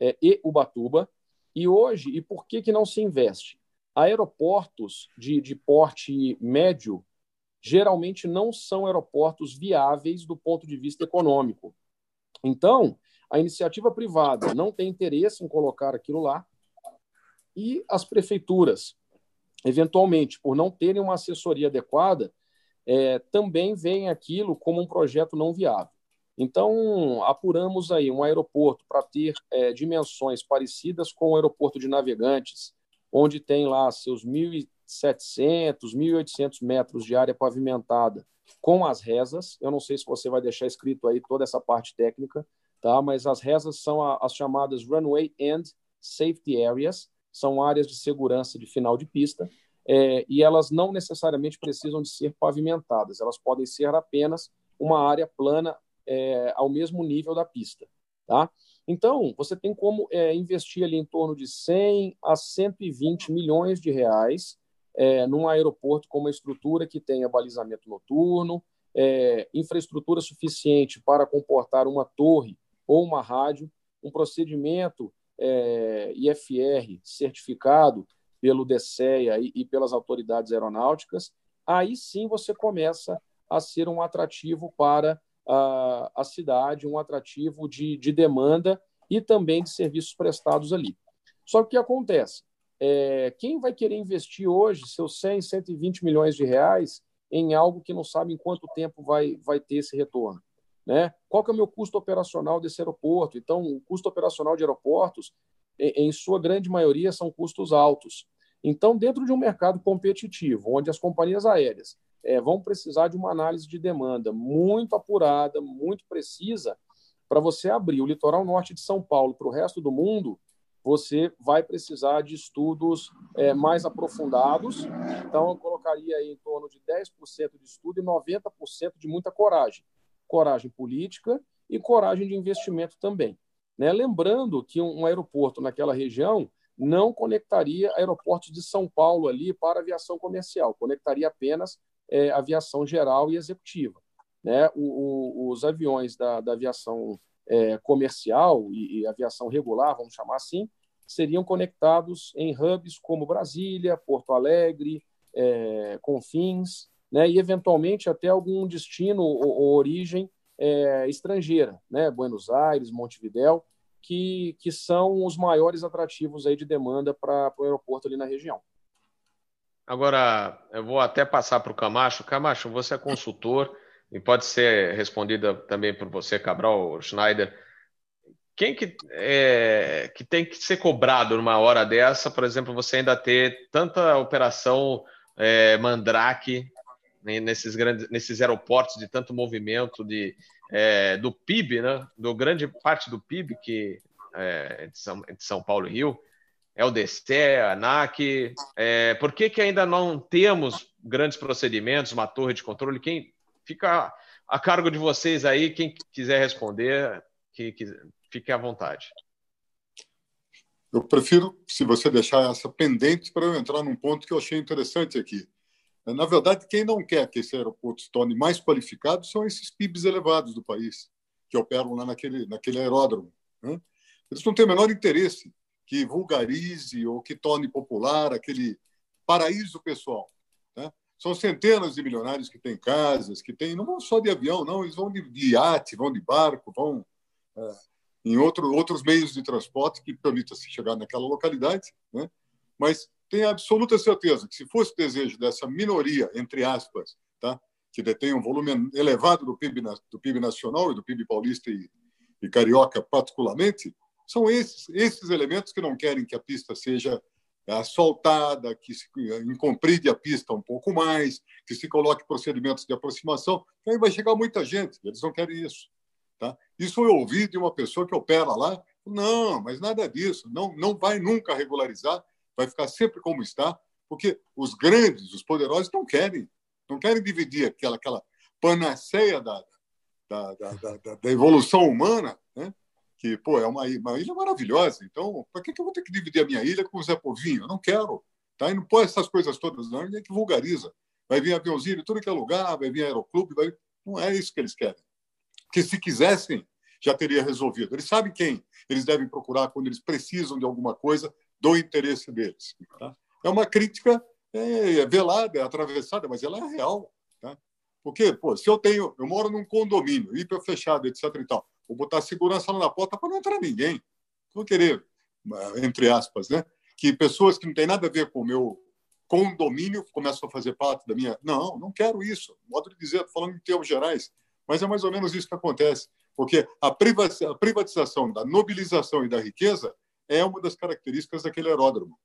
é, e Ubatuba. E hoje, e por que, que não se investe? Aeroportos de, de porte médio geralmente não são aeroportos viáveis do ponto de vista econômico. Então, a iniciativa privada não tem interesse em colocar aquilo lá e as prefeituras, eventualmente, por não terem uma assessoria adequada, é, também veem aquilo como um projeto não viável. Então, apuramos aí um aeroporto para ter é, dimensões parecidas com o aeroporto de Navegantes, onde tem lá seus 1.700, 1.800 metros de área pavimentada com as rezas. Eu não sei se você vai deixar escrito aí toda essa parte técnica, tá? mas as rezas são as chamadas Runway End Safety Areas, são áreas de segurança de final de pista, é, e elas não necessariamente precisam de ser pavimentadas, elas podem ser apenas uma área plana é, ao mesmo nível da pista. Tá? Então, você tem como é, investir ali em torno de 100 a 120 milhões de reais é, num aeroporto com uma estrutura que tenha balizamento noturno, é, infraestrutura suficiente para comportar uma torre ou uma rádio, um procedimento é, IFR certificado pelo DSEA e, e pelas autoridades aeronáuticas, aí sim você começa a ser um atrativo para a, a cidade, um atrativo de, de demanda e também de serviços prestados ali. Só que o que acontece? É, quem vai querer investir hoje seus 100, 120 milhões de reais em algo que não sabe em quanto tempo vai, vai ter esse retorno? Né? Qual que é o meu custo operacional desse aeroporto? Então, o custo operacional de aeroportos, em, em sua grande maioria, são custos altos. Então, dentro de um mercado competitivo, onde as companhias aéreas é, vão precisar de uma análise de demanda muito apurada, muito precisa, para você abrir o litoral norte de São Paulo para o resto do mundo, você vai precisar de estudos é, mais aprofundados. Então, eu colocaria aí em torno de 10% de estudo e 90% de muita coragem. Coragem política e coragem de investimento também. Né? Lembrando que um, um aeroporto naquela região não conectaria aeroportos de São Paulo ali para aviação comercial, conectaria apenas é, aviação geral e executiva. Né? O, o, os aviões da, da aviação é, comercial e, e, aviação regular, vamos chamar assim, seriam conectados em hubs como Brasília, Porto Alegre, é, Confins, né, e eventualmente até algum destino ou, ou origem é, estrangeira, né, Buenos Aires, Montevidéu, que, que são os maiores atrativos aí de demanda para o aeroporto ali na região. Agora, eu vou até passar para o Camacho. Camacho, você é consultor e pode ser respondida também por você, Cabral Schneider. Quem que, é, que tem que ser cobrado numa hora dessa, por exemplo, você ainda ter tanta operação é, Mandrake né, nesses grandes, nesses aeroportos de tanto movimento de, é, do PIB, né? Do grande parte do PIB que é de São, de São Paulo e Rio, é o DCE, a ANAC. É, por que, que ainda não temos grandes procedimentos, uma torre de controle? Quem Fica a cargo de vocês aí, quem quiser responder, que, que fique à vontade. Eu prefiro, se você deixar essa pendente, para eu entrar num ponto que eu achei interessante aqui. Na verdade, quem não quer que esse aeroporto se torne mais qualificado são esses PIBs elevados do país, que operam lá naquele, naquele aeródromo. Né? Eles não têm o menor interesse que vulgarize ou que torne popular aquele paraíso pessoal. Né? São centenas de milionários que têm casas, que têm, não vão só de avião, não, eles vão de, iate, vão de barco, vão é, em outro, outros meios de transporte que permitam se chegar naquela localidade. Né? Mas tenho absoluta certeza que, se fosse desejo dessa minoria, entre aspas, tá? que detém um volume elevado do PIB, do PIB nacional e do PIB paulista e, e carioca, particularmente, são esses, esses elementos que não querem que a pista seja asfaltada, que se incompride a pista um pouco mais, que se coloque procedimentos de aproximação, aí vai chegar muita gente, eles não querem isso. Tá? Isso eu ouvi de uma pessoa que opera lá, não, mas nada disso, não, não vai nunca regularizar, vai ficar sempre como está, porque os grandes, os poderosos não querem, não querem dividir aquela, aquela panaceia da, da, da, da, da evolução humana, né? Que pô, é uma, uma ilha maravilhosa. Então, para que, que eu vou ter que dividir a minha ilha com o Zé Povinho? Eu não quero. Tá? E não põe essas coisas todas, não, ninguém que vulgariza. Vai vir aviãozinho, tudo que é lugar, vai vir aeroclube, vai... não é isso que eles querem. Porque se quisessem, já teria resolvido. Eles sabem quem eles devem procurar quando eles precisam de alguma coisa do interesse deles. Tá? É uma crítica é, velada, é atravessada, mas ela é real. Tá? Porque, pô, se eu tenho, eu moro num condomínio, hiper fechado, etc. E tal, vou botar segurança lá na porta para não entrar ninguém. Vou querer, entre aspas, né? Que pessoas que não têm nada a ver com o meu condomínio começam a fazer parte da minha. Não, não quero isso. Modo de dizer, falando em termos gerais. Mas é mais ou menos isso que acontece. Porque a privatização da nobilização e da riqueza é uma das características daquele aeródromo.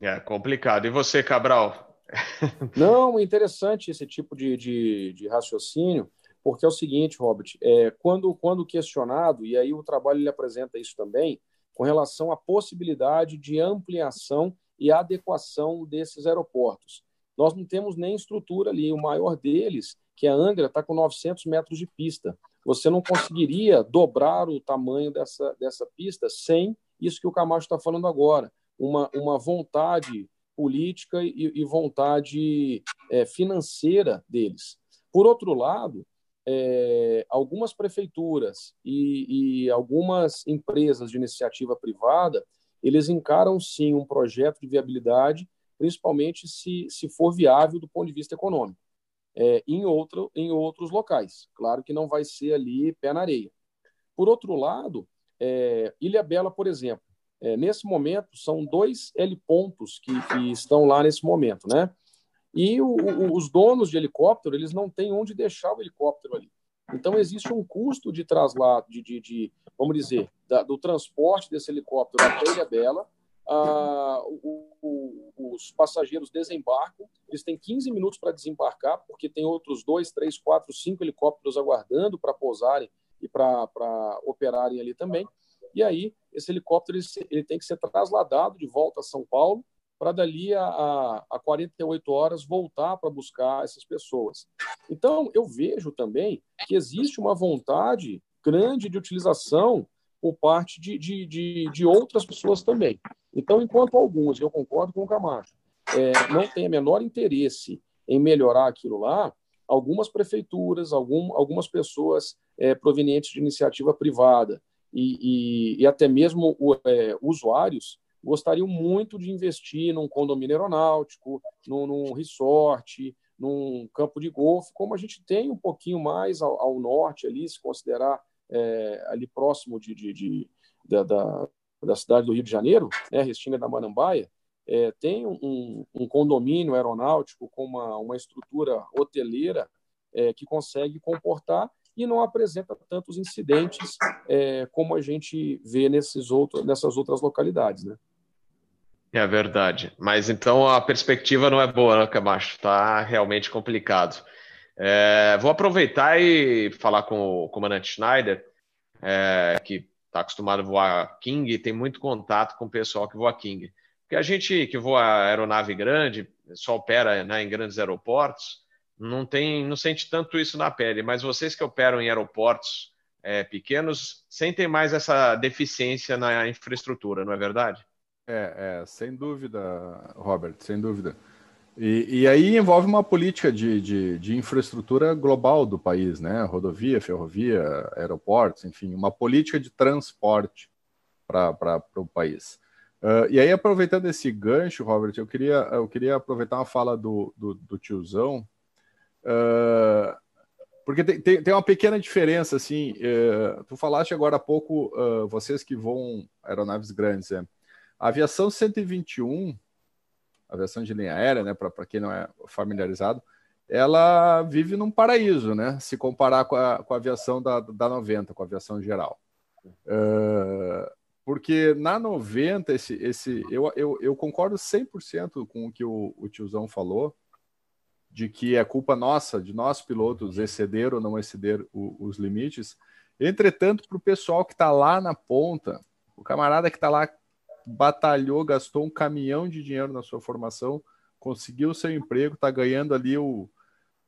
É complicado. E você, Cabral? Não, interessante esse tipo de, de, de, raciocínio, porque é o seguinte, Robert, é, quando, quando questionado, e aí o trabalho ele apresenta isso também, com relação à possibilidade de ampliação e adequação desses aeroportos. Nós não temos nem estrutura ali, o maior deles, que é a Angra, está com 900 metros de pista. Você não conseguiria dobrar o tamanho dessa, dessa pista sem isso que o Camacho está falando agora, uma, uma vontade política e, e vontade é, financeira deles. Por outro lado, é, algumas prefeituras e, e, algumas empresas de iniciativa privada, eles encaram sim um projeto de viabilidade, principalmente se, se for viável do ponto de vista econômico, é, em, outro, em outros locais. Claro que não vai ser ali pé na areia. Por outro lado, é, Ilha Bela, por exemplo, é, nesse momento, são dois L-pontos que, que, estão lá nesse momento, né? E o, o, os donos de helicóptero, eles não têm onde deixar o helicóptero ali. Então, existe um custo de traslado, de, de, de vamos dizer, da, do transporte desse helicóptero até Ilha Bela. Ah, o, os passageiros desembarcam, eles têm 15 minutos para desembarcar, porque tem outros dois, três, quatro, cinco helicópteros aguardando para pousarem e para operarem ali também. E aí, esse helicóptero ele, ele tem que ser trasladado de volta a São Paulo para dali a, a, a 48 horas voltar para buscar essas pessoas. Então, eu vejo também que existe uma vontade grande de utilização por parte de, de, de, de outras pessoas também. Então, enquanto alguns, eu concordo com o Camacho, é, não têm o menor interesse em melhorar aquilo lá, algumas prefeituras, algum, algumas pessoas é, provenientes de iniciativa privada e, e, e até mesmo é, usuários gostariam muito de investir num condomínio aeronáutico, num, num resort, num campo de golfe, como a gente tem um pouquinho mais ao, ao norte ali, se considerar é, ali próximo de, de, de da, da, da, cidade do Rio de Janeiro, né, Restinga da Marambaia, é, tem um, um, condomínio aeronáutico com uma, uma estrutura hoteleira é, que consegue comportar e não apresenta tantos incidentes é, como a gente vê nesses outros, nessas outras localidades, né? É verdade. Mas então a perspectiva não é boa, né, Camacho? Está realmente complicado. É, vou aproveitar e falar com o comandante Schneider, é, que está acostumado a voar King e tem muito contato com o pessoal que voa King. Porque a gente que voa aeronave grande, só opera né, em grandes aeroportos, não tem, não sente tanto isso na pele, mas vocês que operam em aeroportos é, pequenos sentem mais essa deficiência na infraestrutura, não é verdade? É, é sem dúvida, Robert, sem dúvida. E, e aí envolve uma política de, de, de, infraestrutura global do país, né? Rodovia, ferrovia, aeroportos, enfim, uma política de transporte para o país. Uh, e aí, aproveitando esse gancho, Robert, eu queria, eu queria aproveitar uma fala do, do, do tiozão, Uh, porque tem, tem, tem, uma pequena diferença, assim, uh, tu falaste agora há pouco, uh, vocês que voam aeronaves grandes, né? A aviação 121, a aviação de linha aérea, né, para quem não é familiarizado, ela vive num paraíso, né, se comparar com a, com a aviação da, da 90, com a aviação geral. Uh, porque na 90, esse, esse, eu, eu, eu concordo 100% com o que o, o tiozão falou, de que é culpa nossa, de nós pilotos, exceder ou não exceder o, os limites. Entretanto, para o pessoal que está lá na ponta, o camarada que está lá batalhou, gastou um caminhão de dinheiro na sua formação, conseguiu seu emprego, está ganhando ali o,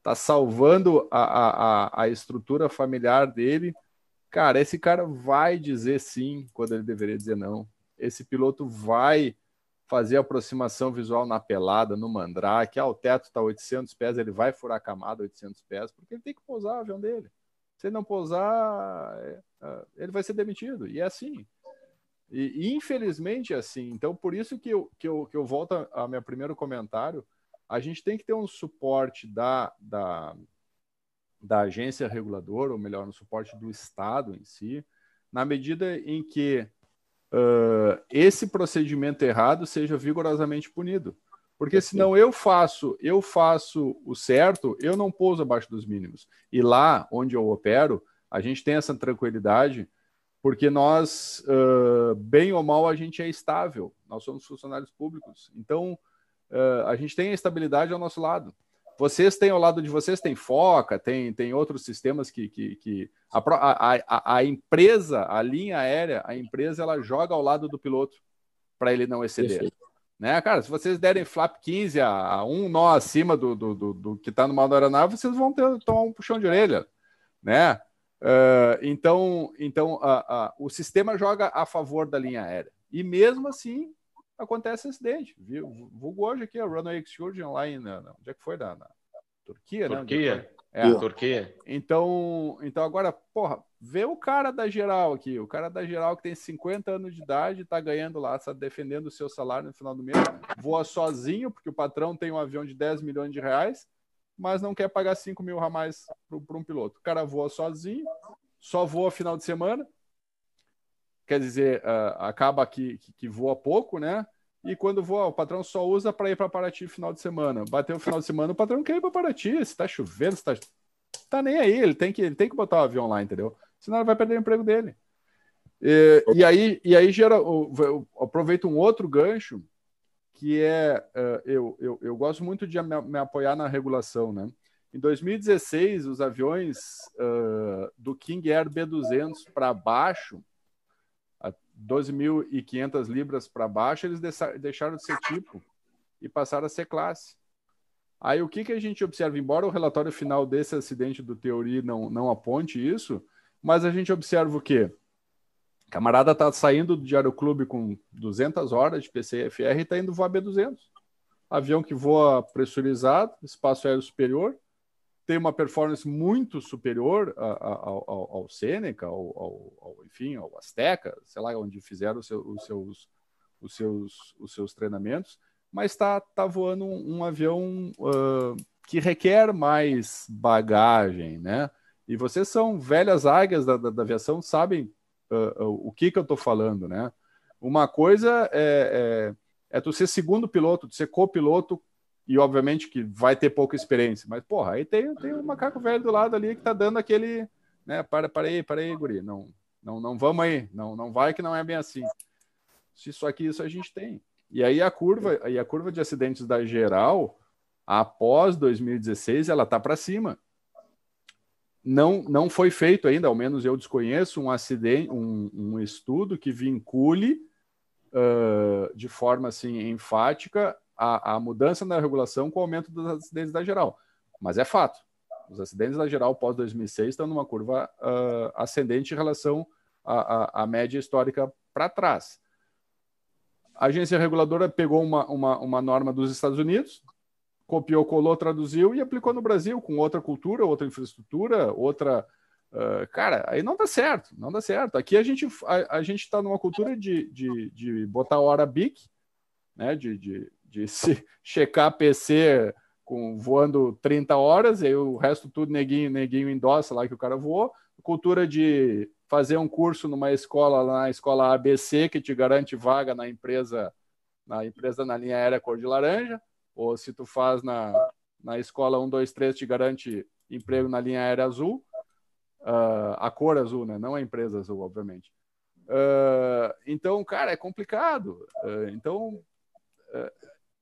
tá salvando a, a, a estrutura familiar dele. Cara, esse cara vai dizer sim quando ele deveria dizer não. Esse piloto vai fazer aproximação visual na pelada, no mandrake. Ah, o teto está 800 pés, ele vai furar a camada 800 pés, porque ele tem que pousar o avião dele. Se ele não pousar, é, é, ele vai ser demitido. E é assim. E, e, infelizmente é assim. Então, por isso que eu, que eu, que eu volto ao meu primeiro comentário, a gente tem que ter um suporte da, da, da agência reguladora, ou melhor, um suporte do Estado em si, na medida em que uh, esse procedimento errado seja vigorosamente punido. Porque senão eu faço, eu faço o certo, eu não pouso abaixo dos mínimos. E lá onde eu opero, a gente tem essa tranquilidade, porque nós, uh, bem ou mal, a gente é estável. Nós somos funcionários públicos. Então, uh, a gente tem a estabilidade ao nosso lado. Vocês têm ao lado de vocês, tem Foca, tem, tem outros sistemas que. que, que a, a, a, empresa, a linha aérea, a empresa, ela joga ao lado do piloto para ele não exceder. Né, cara, se vocês derem flap 15 a, a um nó acima do, do, do, do que está no mal da aeronave, vocês vão ter, tomar um puxão de orelha. Né? Uh, então, então uh, uh, o sistema joga a favor da linha aérea. E mesmo assim, acontece acidente. Viu? Vulgo hoje aqui, a Runway Excursion lá em. Onde é que foi? Na, na Turquia, né? Turquia. É, é, Turquia. Então, então agora, porra, vê o cara da geral aqui, o cara da geral que tem 50 anos de idade, tá ganhando lá, está defendendo o seu salário no final do mês, voa sozinho, porque o patrão tem um avião de 10 milhões de reais, mas não quer pagar 5 mil a mais para um piloto. O cara voa sozinho, só voa final de semana, quer dizer, uh, acaba que, que, voa pouco, né? E quando voa, o patrão só usa para ir para Paraty final de semana. Bateu o final de semana, o patrão quer ir para Paraty. Se tá chovendo, se tá... nem aí, ele tem que, ele tem que botar o avião lá, entendeu? Senão ele vai perder o emprego dele. E, e aí, e aí gera, aproveito um outro gancho, que é, uh, eu, eu, eu gosto muito de me, me, apoiar na regulação, né? Em 2016, os aviões uh, do King Air B200 para baixo, 12.500 libras para baixo, eles deixaram de ser tipo e passaram a ser classe. Aí o que, que a gente observa? Embora o relatório final desse acidente do Teori não, não aponte isso, mas a gente observa o quê? Camarada está saindo do Diário Clube com 200 horas de PCFR e está indo voar B200. Avião que voa pressurizado, espaço aéreo superior, tem uma performance muito superior ao, ao, ao Seneca, ao, ao, enfim, ao Azteca, sei lá onde fizeram os seus, os seus, os seus, os seus treinamentos, mas está tá voando um, um avião uh, que requer mais bagagem, né? E vocês são velhas águias da, da, da aviação, sabem uh, o que, que eu estou falando, né? Uma coisa é, é, é tu ser segundo piloto, tu ser copiloto e obviamente que vai ter pouca experiência, mas porra, aí tem, tem um macaco velho do lado ali que tá dando aquele, né, para, para aí, para aí, guri, não, não, não vamos aí, não, não vai que não é bem assim. Isso aqui, isso a gente tem. E aí a curva, aí a curva de acidentes da geral, após 2016, ela tá para cima. Não, não foi feito ainda, ao menos eu desconheço, um acidente, um, um estudo que vincule uh, de forma assim enfática a, a mudança na regulação com o aumento dos acidentes da geral. Mas é fato. Os acidentes da geral pós 2006 estão numa curva uh, ascendente em relação à, à, à média histórica para trás. A agência reguladora pegou uma, uma, uma norma dos Estados Unidos, copiou, colou, traduziu e aplicou no Brasil com outra cultura, outra infraestrutura, outra. Uh, cara, aí não dá certo, não dá certo. Aqui a gente a, a gente está numa cultura de, de, de botar hora BIC, né? De, de, de se checar PC com, voando 30 horas, e aí o resto tudo neguinho, neguinho endossa lá que o cara voou. Cultura de fazer um curso numa escola, na escola ABC, que te garante vaga na empresa, na empresa na linha aérea cor de laranja, ou se tu faz na, na escola 1, 2, 3, te garante emprego na linha aérea azul, uh, a cor azul, né? Não a empresa azul, obviamente. Uh, então, cara, é complicado. Uh, então,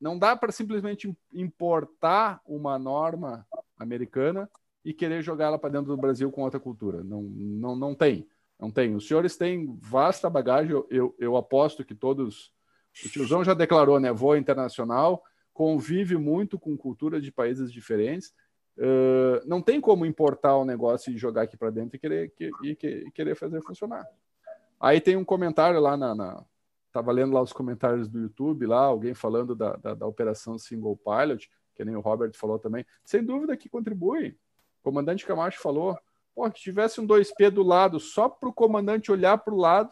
não dá para simplesmente importar uma norma americana e querer jogá-la para dentro do Brasil com outra cultura. Não, não, não tem. Não tem. Os senhores têm vasta bagagem. Eu, eu, eu aposto que todos. O tiozão já declarou, né? Voo internacional, convive muito com culturas de países diferentes. Uh, não tem como importar o negócio e jogar aqui para dentro e querer, que, e, e, querer fazer funcionar. Aí tem um comentário lá na, na. Tava lendo lá os comentários do YouTube, lá, alguém falando da, da, da operação Single Pilot, que nem o Robert falou também. Sem dúvida que contribui. O comandante Camacho falou: Pô, que tivesse um 2P do lado, só para o comandante olhar para o lado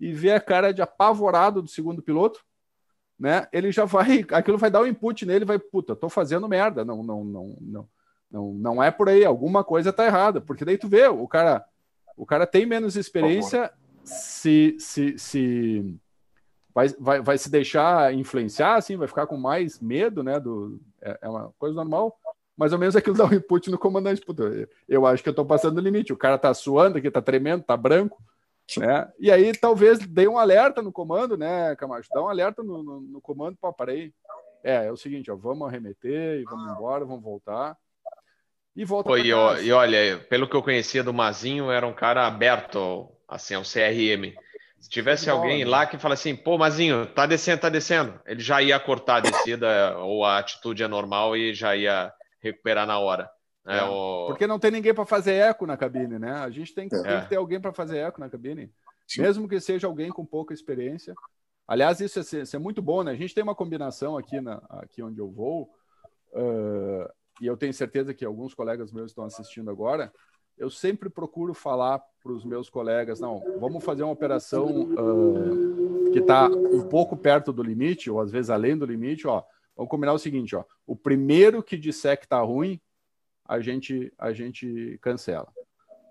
e ver a cara de apavorado do segundo piloto, né? Ele já vai, aquilo vai dar um input nele, vai, puta, tô fazendo merda, não, não, não, não, não, não é por aí, alguma coisa tá errada, porque daí tu vê, o cara, o cara tem menos experiência, se, se, se vai, vai, vai se deixar influenciar, assim, vai ficar com mais medo, né? Do, é, é uma coisa normal mais ou menos aquilo dá um input no comandante. Puta, eu acho que eu estou passando o limite. O cara está suando aqui, está tremendo, está branco. Né? E aí talvez dê um alerta no comando, né, Camacho? Dá um alerta no, no, no comando, para parei. É, é o seguinte, ó, vamos arremeter e vamos embora, vamos voltar. E volta Pô, e, e, olha, pelo que eu conhecia do Mazinho, era um cara aberto, assim, ao CRM. Se tivesse alguém lá que fala assim, pô, Mazinho, tá descendo, tá descendo, ele já ia cortar a descida ou a atitude é normal e já ia recuperar na hora. Né? É, o... Porque não tem ninguém para fazer eco na cabine, né? A gente tem que, é. tem que ter alguém para fazer eco na cabine, Sim. mesmo que seja alguém com pouca experiência. Aliás, isso é, isso é, muito bom, né? A gente tem uma combinação aqui, na, aqui onde eu vou, uh, e eu tenho certeza que alguns colegas meus estão assistindo agora. Eu sempre procuro falar para os meus colegas: não, vamos fazer uma operação uh, que está um pouco perto do limite, ou às vezes além do limite, ó Vamos combinar o seguinte, ó. O primeiro que disser que tá ruim, a gente a gente cancela,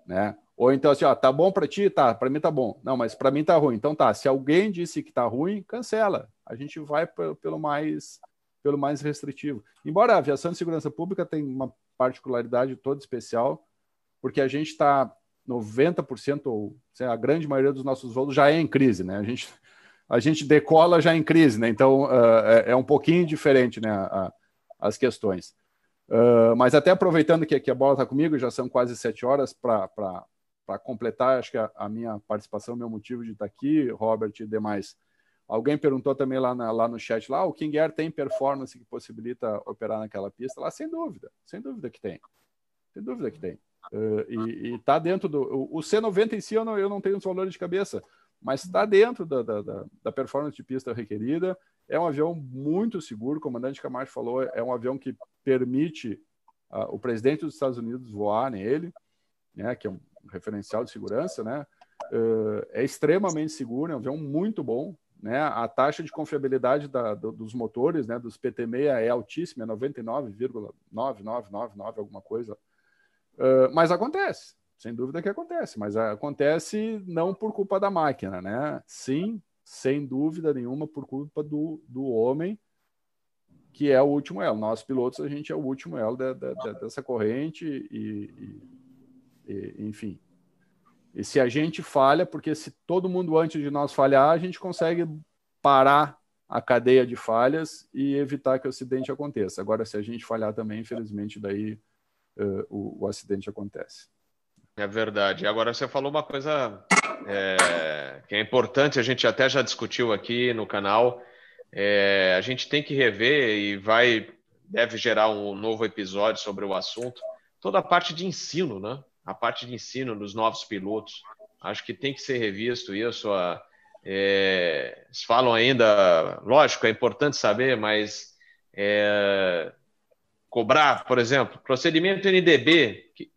né? Ou então assim, ó, tá bom para ti, tá? Para mim tá bom. Não, mas para mim tá ruim. Então tá. Se alguém disse que tá ruim, cancela. A gente vai pelo mais pelo mais restritivo. Embora a aviação de segurança pública tem uma particularidade toda especial, porque a gente está 90% ou a grande maioria dos nossos voos já é em crise, né? A gente a gente decola já em crise, né? Então uh, é, é, um pouquinho diferente, né? A, as questões. Uh, mas até aproveitando que, que a bola está comigo, já são quase sete horas para completar, acho que a, a, minha participação, meu motivo de estar tá aqui, Robert e demais. Alguém perguntou também lá, na, lá no chat, lá, ah, o King Air tem performance que possibilita operar naquela pista? Lá, sem dúvida, sem dúvida que tem. Sem dúvida que tem. Uh, e está dentro do... O, o C90 em si eu não, eu não tenho os valores de cabeça, mas está dentro da, da, da, performance de pista requerida. É um avião muito seguro, o comandante Camacho falou, é um avião que permite uh, o presidente dos Estados Unidos voar nele, né, que é um referencial de segurança, né? Uh, é extremamente seguro, é um avião muito bom, né? A taxa de confiabilidade da, do, dos motores, né, dos PT6 é altíssima, é 99,9999 alguma coisa. Uh, mas acontece, sem dúvida que acontece, mas acontece não por culpa da máquina, né? Sim, sem dúvida nenhuma, por culpa do, do homem, que é o último elo. Nós, pilotos, a gente é o último elo de, de, de, dessa corrente, e, e, e, enfim. E se a gente falha, porque se todo mundo antes de nós falhar, a gente consegue parar a cadeia de falhas e evitar que o acidente aconteça. Agora, se a gente falhar também, infelizmente, daí uh, o, o acidente acontece. É verdade. Agora você falou uma coisa é, que é importante, a gente até já discutiu aqui no canal. É, a gente tem que rever e vai deve gerar um novo episódio sobre o assunto. Toda a parte de ensino, né? A parte de ensino dos novos pilotos. Acho que tem que ser revisto isso. A, é, eles falam ainda, lógico, é importante saber, mas é, cobrar, por exemplo, procedimento NDB, que,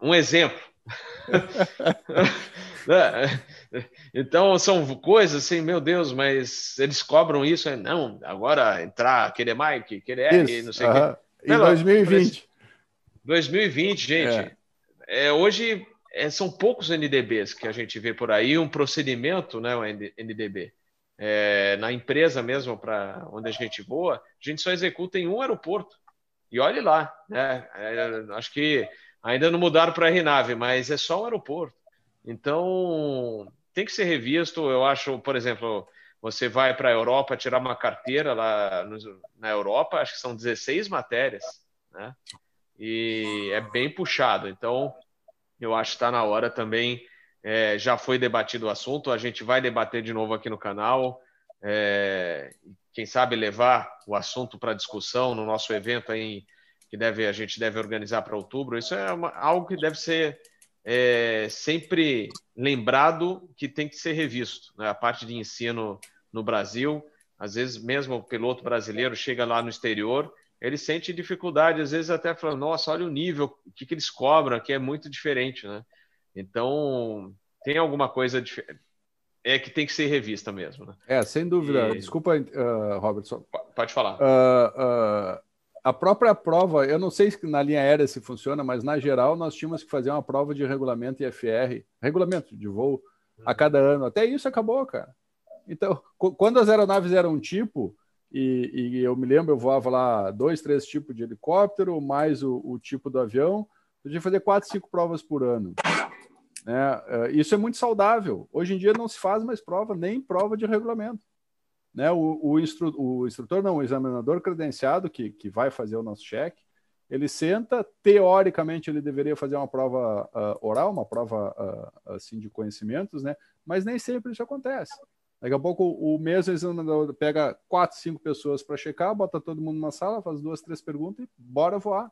um exemplo. então são coisas assim, meu Deus, mas eles cobram isso, é, não, agora entrar, querer mais, querer isso, não sei o uh -huh. que. Em 2020. 2020, gente. É. é hoje é, são poucos NDBs que a gente vê por aí, um procedimento, né, o NDB. É, na empresa mesmo, para onde a gente voa, a gente só executa em um aeroporto. E olhe lá, né? É, acho que Ainda não mudaram para a RNAV, mas é só um aeroporto. Então, tem que ser revisto. Eu acho, por exemplo, você vai para a Europa tirar uma carteira lá na Europa, acho que são 16 matérias, né? E é bem puxado. Então, eu acho que está na hora também. É, já foi debatido o assunto, a gente vai debater de novo aqui no canal. É, quem sabe levar o assunto para discussão no nosso evento em que deve, a gente deve organizar para outubro. Isso é uma, algo que deve ser é, sempre lembrado que tem que ser revisto. Né? A parte de ensino no Brasil, às vezes mesmo o piloto brasileiro chega lá no exterior, ele sente dificuldade, às vezes até falando, nossa, olha o nível, o que, que eles cobram aqui é muito diferente, né? Então, tem alguma coisa é que tem que ser revista mesmo, né? É, sem dúvida. E... Desculpa, uh, Robert. Só... Pode falar. Uh, uh, a própria prova, eu não sei se na linha aérea se funciona, mas na geral nós tínhamos que fazer uma prova de regulamento IFR, regulamento de voo, a hum. cada ano. Até isso acabou, cara. Então, quando as aeronaves eram um tipo, e, e, eu me lembro, eu voava lá dois, três tipos de helicóptero, mais o, o tipo do avião, eu tinha que fazer quatro, cinco provas por ano. Né? É, isso é muito saudável. Hoje em dia não se faz mais prova, nem prova de regulamento. Né? O, o, instru, o instrutor, não, o examinador credenciado que, que vai fazer o nosso cheque, ele senta, teoricamente ele deveria fazer uma prova uh, oral, uma prova uh, assim de conhecimentos, né? mas nem sempre isso acontece. Daqui a pouco o mesmo examinador pega quatro, cinco pessoas para checar, bota todo mundo numa sala, faz duas, três perguntas e bora voar.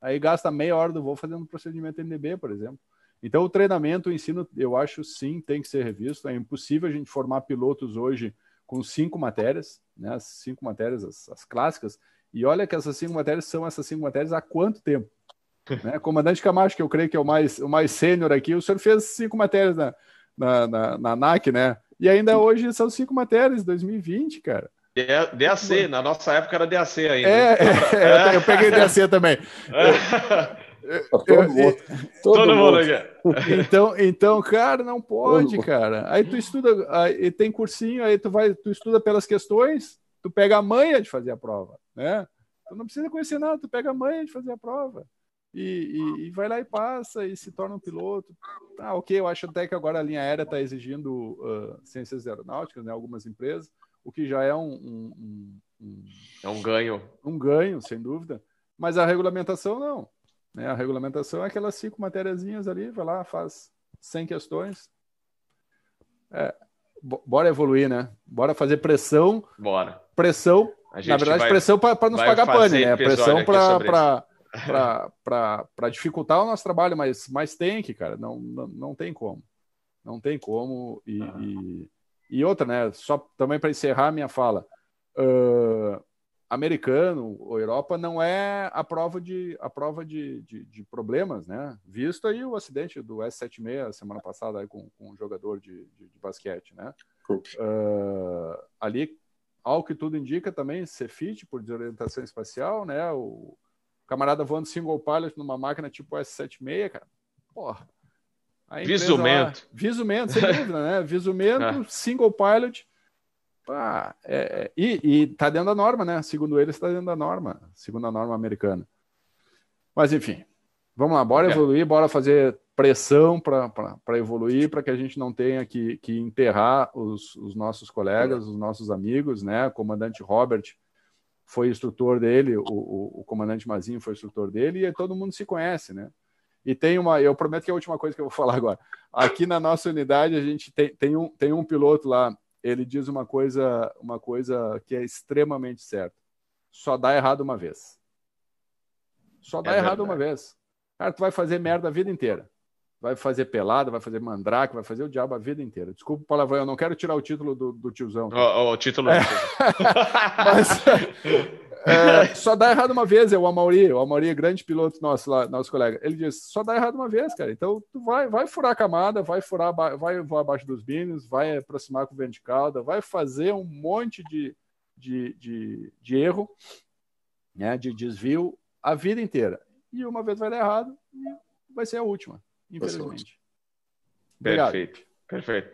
Aí gasta meia hora do voo fazendo um procedimento NDB, por exemplo. Então, o treinamento, o ensino, eu acho sim, tem que ser revisto. É impossível a gente formar pilotos hoje com cinco matérias, né? As cinco matérias, as, as clássicas. E olha que essas cinco matérias são essas cinco matérias há quanto tempo? né? Comandante Camacho, que eu creio que é o mais, o mais sênior aqui, o senhor fez cinco matérias na, na, na, na NAC, né? E ainda hoje são cinco matérias, 2020, cara. DAC, na nossa época era DAC ainda. É, é, eu peguei DAC também. Todo, eu, mundo, todo, todo mundo aqui. Então, então, cara, não pode, cara. Aí tu estuda, aí tem cursinho, aí tu vai, tu estuda pelas questões, tu pega a manha de fazer a prova, né? Tu não precisa conhecer nada, tu pega a manha de fazer a prova. E, e, e, vai lá e passa e se torna um piloto. Ah, ok, eu acho até que agora a linha aérea está exigindo uh, ciências aeronáuticas, né, algumas empresas, o que já é um, um, um, É um ganho. Um ganho, sem dúvida. Mas a regulamentação não. Né? A regulamentação é aquelas cinco matériazinhas ali, vai lá, faz 100 questões. É, bora evoluir, né? Bora fazer pressão. Bora. Pressão. Na verdade, vai, pressão para nos pagar pane, né? Pressão para dificultar o nosso trabalho, mas, mas tem que, cara, não, não, não tem como. Não tem como. E, ah. e, e, outra, né? Só também para encerrar a minha fala. Uh, americano ou Europa não é a prova de a prova de, de, de, problemas, né? Visto aí o acidente do S76 semana passada aí com, com um jogador de, de, de basquete, né? Uh, ali, ao que tudo indica também, Cefit por desorientação espacial, né? O, camarada voando single pilot numa máquina tipo S76, cara. Porra. Visumento. Lá, visumento, sem dúvida, né? Visumento, é. single pilot. Ah, é, e, e tá dentro da norma, né? Segundo eles, está dentro da norma, segundo a norma americana. Mas, enfim, vamos lá, bora é. evoluir, bora fazer pressão para evoluir, para que a gente não tenha que, que enterrar os, os nossos colegas, os nossos amigos, né? O comandante Robert foi instrutor dele, o, o, o, comandante Mazinho foi instrutor dele, e todo mundo se conhece, né? E tem uma, eu prometo que é a última coisa que eu vou falar agora. Aqui na nossa unidade, a gente tem, tem, um, tem um piloto lá, ele diz uma coisa, uma coisa que é extremamente certa. Só dá errado uma vez. Só dá é errado verdade. uma vez. Cara, tu vai fazer merda a vida inteira vai fazer pelada, vai fazer mandrake, vai fazer o diabo a vida inteira. Desculpa o palavrão, eu não quero tirar o título do, do tiozão. O, o título. É. Mas é, só dá errado uma vez, é o Amauri, o Amauri é grande piloto nosso lá, nosso colega. Ele diz, só dá errado uma vez, cara. Então tu vai, vai furar a camada, vai furar, vai voar abaixo dos binos, vai aproximar com o vento de cauda, vai fazer um monte de, de, de, de erro, né, de desvio a vida inteira. E uma vez vai dar errado e vai ser a última infelizmente. Obrigado. Perfeito, perfeito.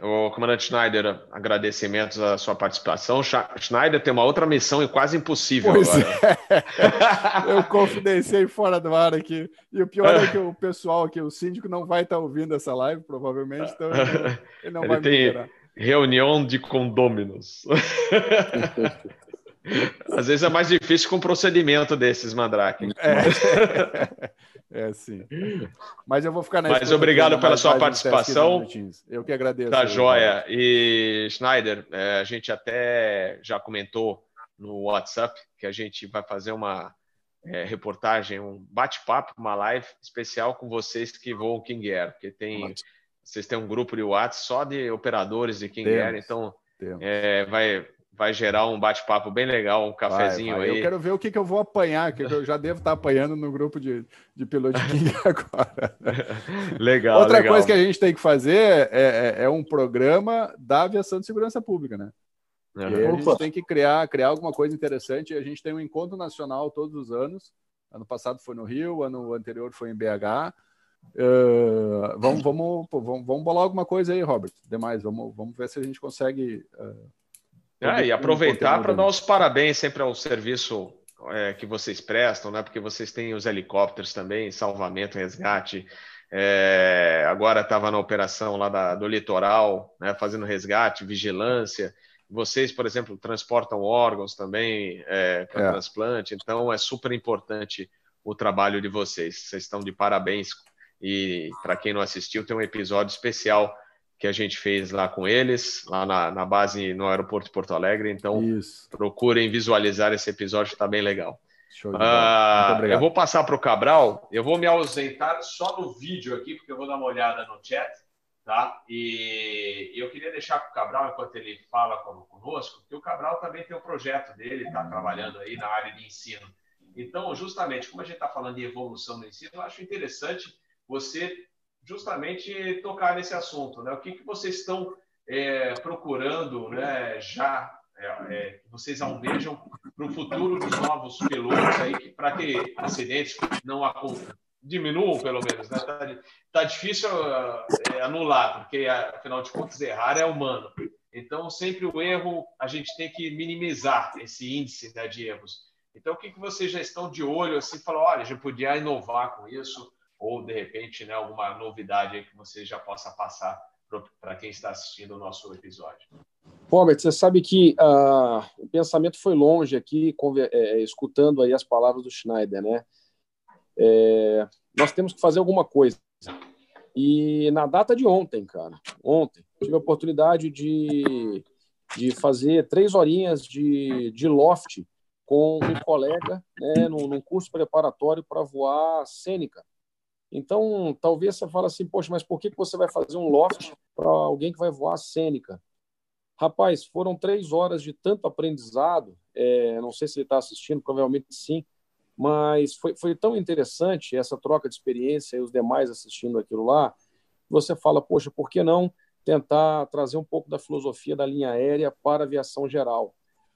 O comandante Schneider, agradecimentos à sua participação. Schneider tem uma outra missão quase impossível pois agora. É. Eu confidenciei fora do ar aqui. E o pior é que o pessoal aqui, o síndico, não vai estar ouvindo essa live, provavelmente, então ele não, ele não ele vai tem me Reunião de condôminos. Às vezes é mais difícil com um procedimento desses, Mandrake. É. É, sim. Mas eu vou ficar na Mas obrigado pela sua participação. Eu que agradeço. Tá joia. E, Schneider, é, a gente até já comentou no WhatsApp que a gente vai fazer uma, é, reportagem, um bate-papo, uma live especial com vocês que voam King Air, porque tem, vocês têm um grupo de WhatsApp só de operadores de King Air, então é, vai, vai gerar um bate-papo bem legal, um cafezinho vai, vai. aí. Eu quero ver o que, que eu vou apanhar, que eu já devo estar apanhando no grupo de, de piloto de King agora. legal. Outra legal. coisa que a gente tem que fazer é, é, é um programa da aviação de segurança pública, né? Uhum. A gente tem que criar, criar alguma coisa interessante. A gente tem um encontro nacional todos os anos. Ano passado foi no Rio, ano anterior foi em BH. Uh, vamos, vamos, vamos, vamos bolar alguma coisa aí, Robert. Demais, vamos, vamos ver se a gente consegue. Uh, é, e aproveitar para dar os parabéns sempre ao serviço é, que vocês prestam, né? Porque vocês têm os helicópteros também, salvamento, resgate. É, agora estava na operação lá da, do litoral, né, fazendo resgate, vigilância. Vocês, por exemplo, transportam órgãos também é, para é. transplante, então é super importante o trabalho de vocês. Vocês estão de parabéns. E para quem não assistiu, tem um episódio especial que a gente fez lá com eles, lá na, na base no aeroporto de Porto Alegre. Então, Isso. procurem visualizar esse episódio, está bem legal. Uh, eu vou passar para o Cabral, eu vou me ausentar só no vídeo aqui, porque eu vou dar uma olhada no chat. Tá? E eu queria deixar para o Cabral, enquanto ele fala conosco, que o Cabral também tem o um projeto dele, está trabalhando aí na área de ensino. Então, justamente, como a gente está falando de evolução do ensino, eu acho interessante você justamente tocar nesse assunto. Né? O que, que vocês estão é, procurando né, já, é, é, vocês almejam para o futuro dos novos pilotos aí, para que acidentes não aconteçam diminuam, pelo menos. Né? Tá, tá difícil é, anular, porque afinal de contas errar é humano. Então, sempre o erro, a gente tem que minimizar esse índice né, de erros. Então, o que, que vocês já estão de olho assim, falam, olha, gente podia inovar com isso, ou de repente, né, alguma novidade que você já possa passar para quem está assistindo o nosso episódio. Robert, você sabe que uh, o pensamento foi longe aqui, é, escutando aí as palavras do Schneider, né? É, nós temos que fazer alguma coisa. E na data de ontem, cara, ontem, tive a oportunidade de, de fazer três horinhas de, de loft com um colega né, num, num curso preparatório para voar cênica. Então, talvez você fale assim, poxa, mas por que você vai fazer um loft para alguém que vai voar cênica? Rapaz, foram três horas de tanto aprendizado. É, não sei se ele está assistindo, provavelmente sim mas foi, foi tão interessante essa troca de experiência e os demais assistindo aquilo lá, você fala, poxa, por que não tentar trazer um pouco da filosofia da linha aérea para a aviação geral?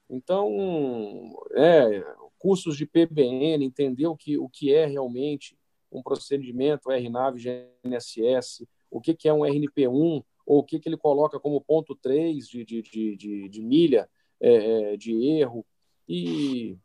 Então, é, cursos de PBN, entender o que, o que é realmente um procedimento RNAV GNSS, o que, que é um RNP1, ou o que, que ele coloca como ponto 3 de, de, de, de, de milha é, é de erro. E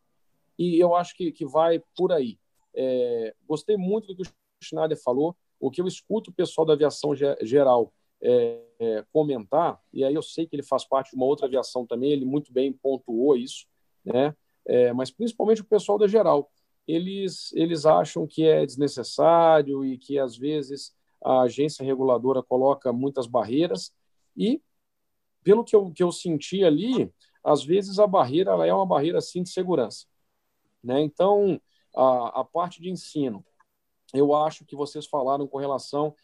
e eu acho que, que vai por aí. É, gostei muito do que o Schneider falou. O que eu escuto o pessoal da aviação geral é, é, comentar, e aí eu sei que ele faz parte de uma outra aviação também, ele muito bem pontuou isso, né? É, mas principalmente o pessoal da geral. Eles, eles acham que é desnecessário e que às vezes a agência reguladora coloca muitas barreiras e pelo que eu, que eu senti ali, às vezes a barreira ela é uma barreira sim de segurança. Né? Então, a, a parte de ensino, eu acho que vocês falaram com relação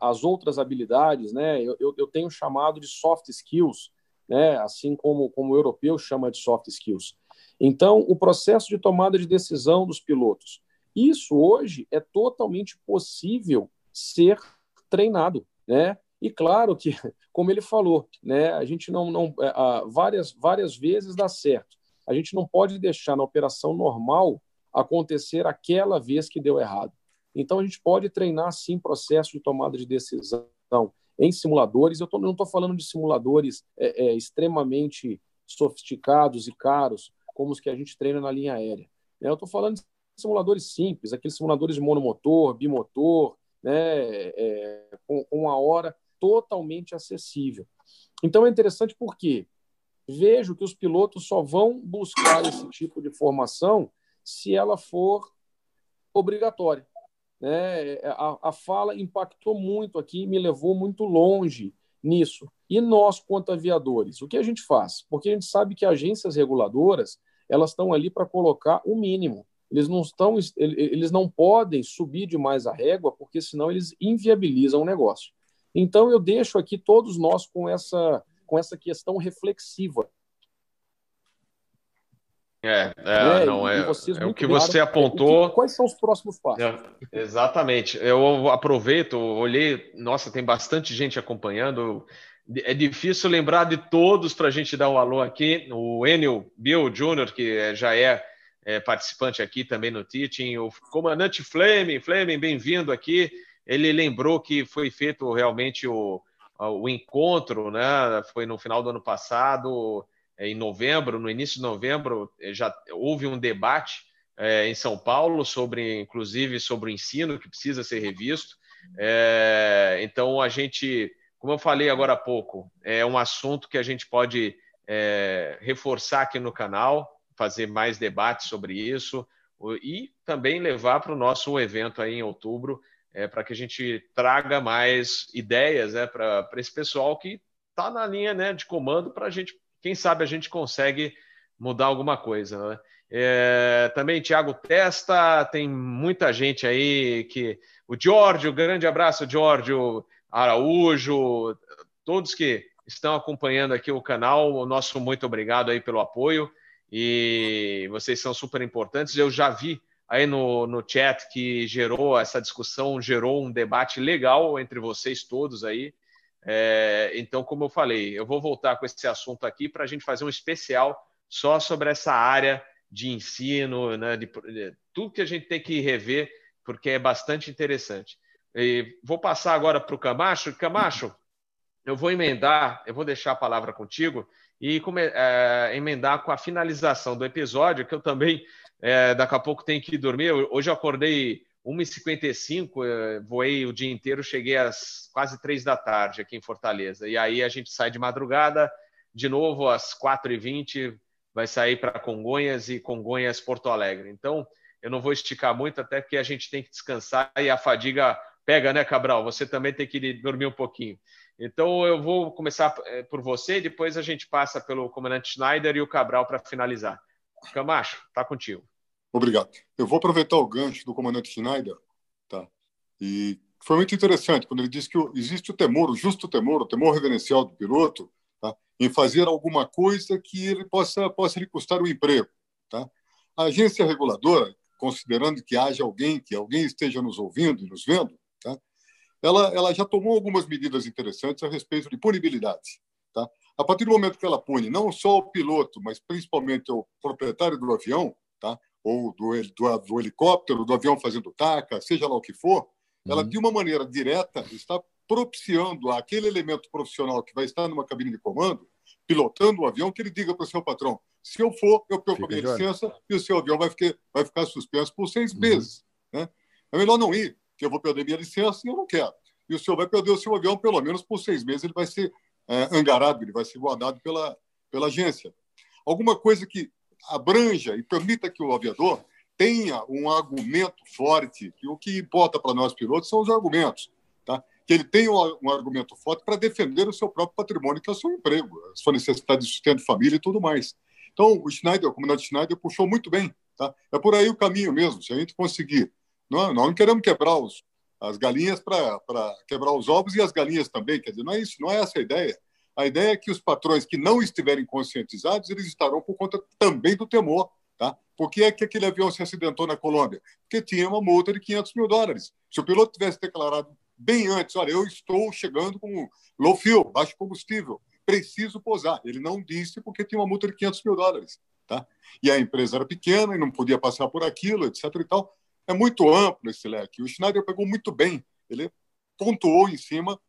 às outras habilidades, né? Eu, eu, eu, tenho chamado de soft skills, né? assim como, como o europeu chama de soft skills. Então, o processo de tomada de decisão dos pilotos. Isso hoje é totalmente possível ser treinado, né? E claro que, como ele falou, né, a gente não, não é, várias, várias vezes dá certo. A gente não pode deixar na operação normal acontecer aquela vez que deu errado. Então, a gente pode treinar, sim, processo de tomada de decisão em simuladores. Eu tô, não estou falando de simuladores é, é, extremamente sofisticados e caros, como os que a gente treina na linha aérea. Né? Eu estou falando de simuladores simples, aqueles simuladores de monomotor, bimotor, né, é, com, uma hora totalmente acessível. Então é interessante porque vejo que os pilotos só vão buscar esse tipo de formação se ela for obrigatória. Né? A, a fala impactou muito aqui, me levou muito longe nisso. E nós, quanto aviadores, o que a gente faz? Porque a gente sabe que agências reguladoras elas estão ali para colocar o mínimo. eles não estão, eles não podem subir demais a régua, porque senão eles inviabilizam o negócio. Então eu deixo aqui todos nós com essa com essa questão reflexiva. É, é, é não é. É o que você apontou. Que, quais são os próximos passos? É, exatamente. Eu aproveito, olhei, nossa, tem bastante gente acompanhando. É difícil lembrar de todos para a gente dar um alô aqui. O Enio Bill Jr., que já é, é, participante aqui também no Teaching, o comandante Fleming, Fleming, bem-vindo aqui. Ele lembrou que foi feito realmente o, o encontro, né? Foi no final do ano passado, é, em novembro, no início de novembro, é, já houve um debate é, em São Paulo sobre, inclusive, sobre o ensino que precisa ser revisto. É, então a gente, como eu falei agora há pouco, é um assunto que a gente pode é, reforçar aqui no canal, fazer mais debates sobre isso e também levar para o nosso evento aí em outubro é, para que a gente traga mais ideias né, para esse pessoal que está na linha né, de comando para a gente, quem sabe a gente consegue mudar alguma coisa. Né? É, também Tiago Testa, tem muita gente aí que. O Giorgio, grande abraço, Giorgio Araújo, todos que estão acompanhando aqui o canal, o nosso muito obrigado aí pelo apoio e vocês são super importantes. Eu já vi aí no, no chat que gerou essa discussão, gerou um debate legal entre vocês todos aí. É, então, como eu falei, eu vou voltar com esse assunto aqui para a gente fazer um especial só sobre essa área de ensino, né, de, de, tudo que a gente tem que rever, porque é bastante interessante. E vou passar agora para o Camacho. Camacho, eu vou emendar, eu vou deixar a palavra contigo e come, é, emendar com a finalização do episódio, que eu também é, daqui a pouco tenho que dormir. Hoje eu acordei 1h55, é, voei o dia inteiro, cheguei às quase 3 da tarde aqui em Fortaleza. E aí a gente sai de madrugada, de novo às 4h20, vai sair para Congonhas e Congonhas Porto Alegre. Então, eu não vou esticar muito, até porque a gente tem que descansar e a fadiga pega, né, Cabral? Você também tem que dormir um pouquinho. Então, eu vou começar é, por você, depois a gente passa pelo comandante Schneider e o Cabral para finalizar. Camacho, está contigo. Obrigado. Eu vou aproveitar o gancho do comandante Schneider, tá? E foi muito interessante quando ele disse que existe o temor, o justo temor, o temor reverencial do piloto, tá? em fazer alguma coisa que ele possa possa lhe custar o emprego, tá? A agência reguladora, considerando que haja alguém, que alguém esteja nos ouvindo e nos vendo, tá? Ela ela já tomou algumas medidas interessantes a respeito de punibilidade, tá? A partir do momento que ela pune não só o piloto, mas principalmente o proprietário do avião, tá? Ou do, do, do helicóptero, do avião fazendo taca, seja lá o que for, uhum. ela, de uma maneira direta, está propiciando aquele elemento profissional que vai estar numa cabine de comando, pilotando o avião, que ele diga para o seu patrão: se eu for, eu perco a minha licença e o seu avião vai ficar, vai ficar suspenso por seis uhum. meses. Né? É melhor não ir, que eu vou perder minha licença e eu não quero. E o senhor vai perder o seu avião pelo menos por seis meses, ele vai ser é, angarado, ele vai ser guardado pela, pela agência. Alguma coisa que abranja e permita que o aviador tenha um argumento forte, que o que importa para nós pilotos são os argumentos, tá? que ele tenha um, argumento forte para defender o seu próprio patrimônio, que é o seu emprego, a sua necessidade de sustento de família e tudo mais. Então, o Schneider, o comandante Schneider, puxou muito bem. Tá? É por aí o caminho mesmo, se a gente conseguir. Não, nós não queremos quebrar os, as galinhas para quebrar os ovos e as galinhas também, quer dizer, não é isso, não é essa a ideia. A ideia é que os patrões que não estiverem conscientizados, eles estarão por conta também do temor. Tá? Por que é que aquele avião se acidentou na Colômbia? Porque tinha uma multa de 500 mil dólares. Se o piloto tivesse declarado bem antes, olha, eu estou chegando com low fuel, baixo combustível, preciso pousar. Ele não disse porque tinha uma multa de 500 mil dólares. Tá? E a empresa era pequena e não podia passar por aquilo, etc. E tal. É muito amplo esse leque. O Schneider pegou muito bem. Ele pontuou em cima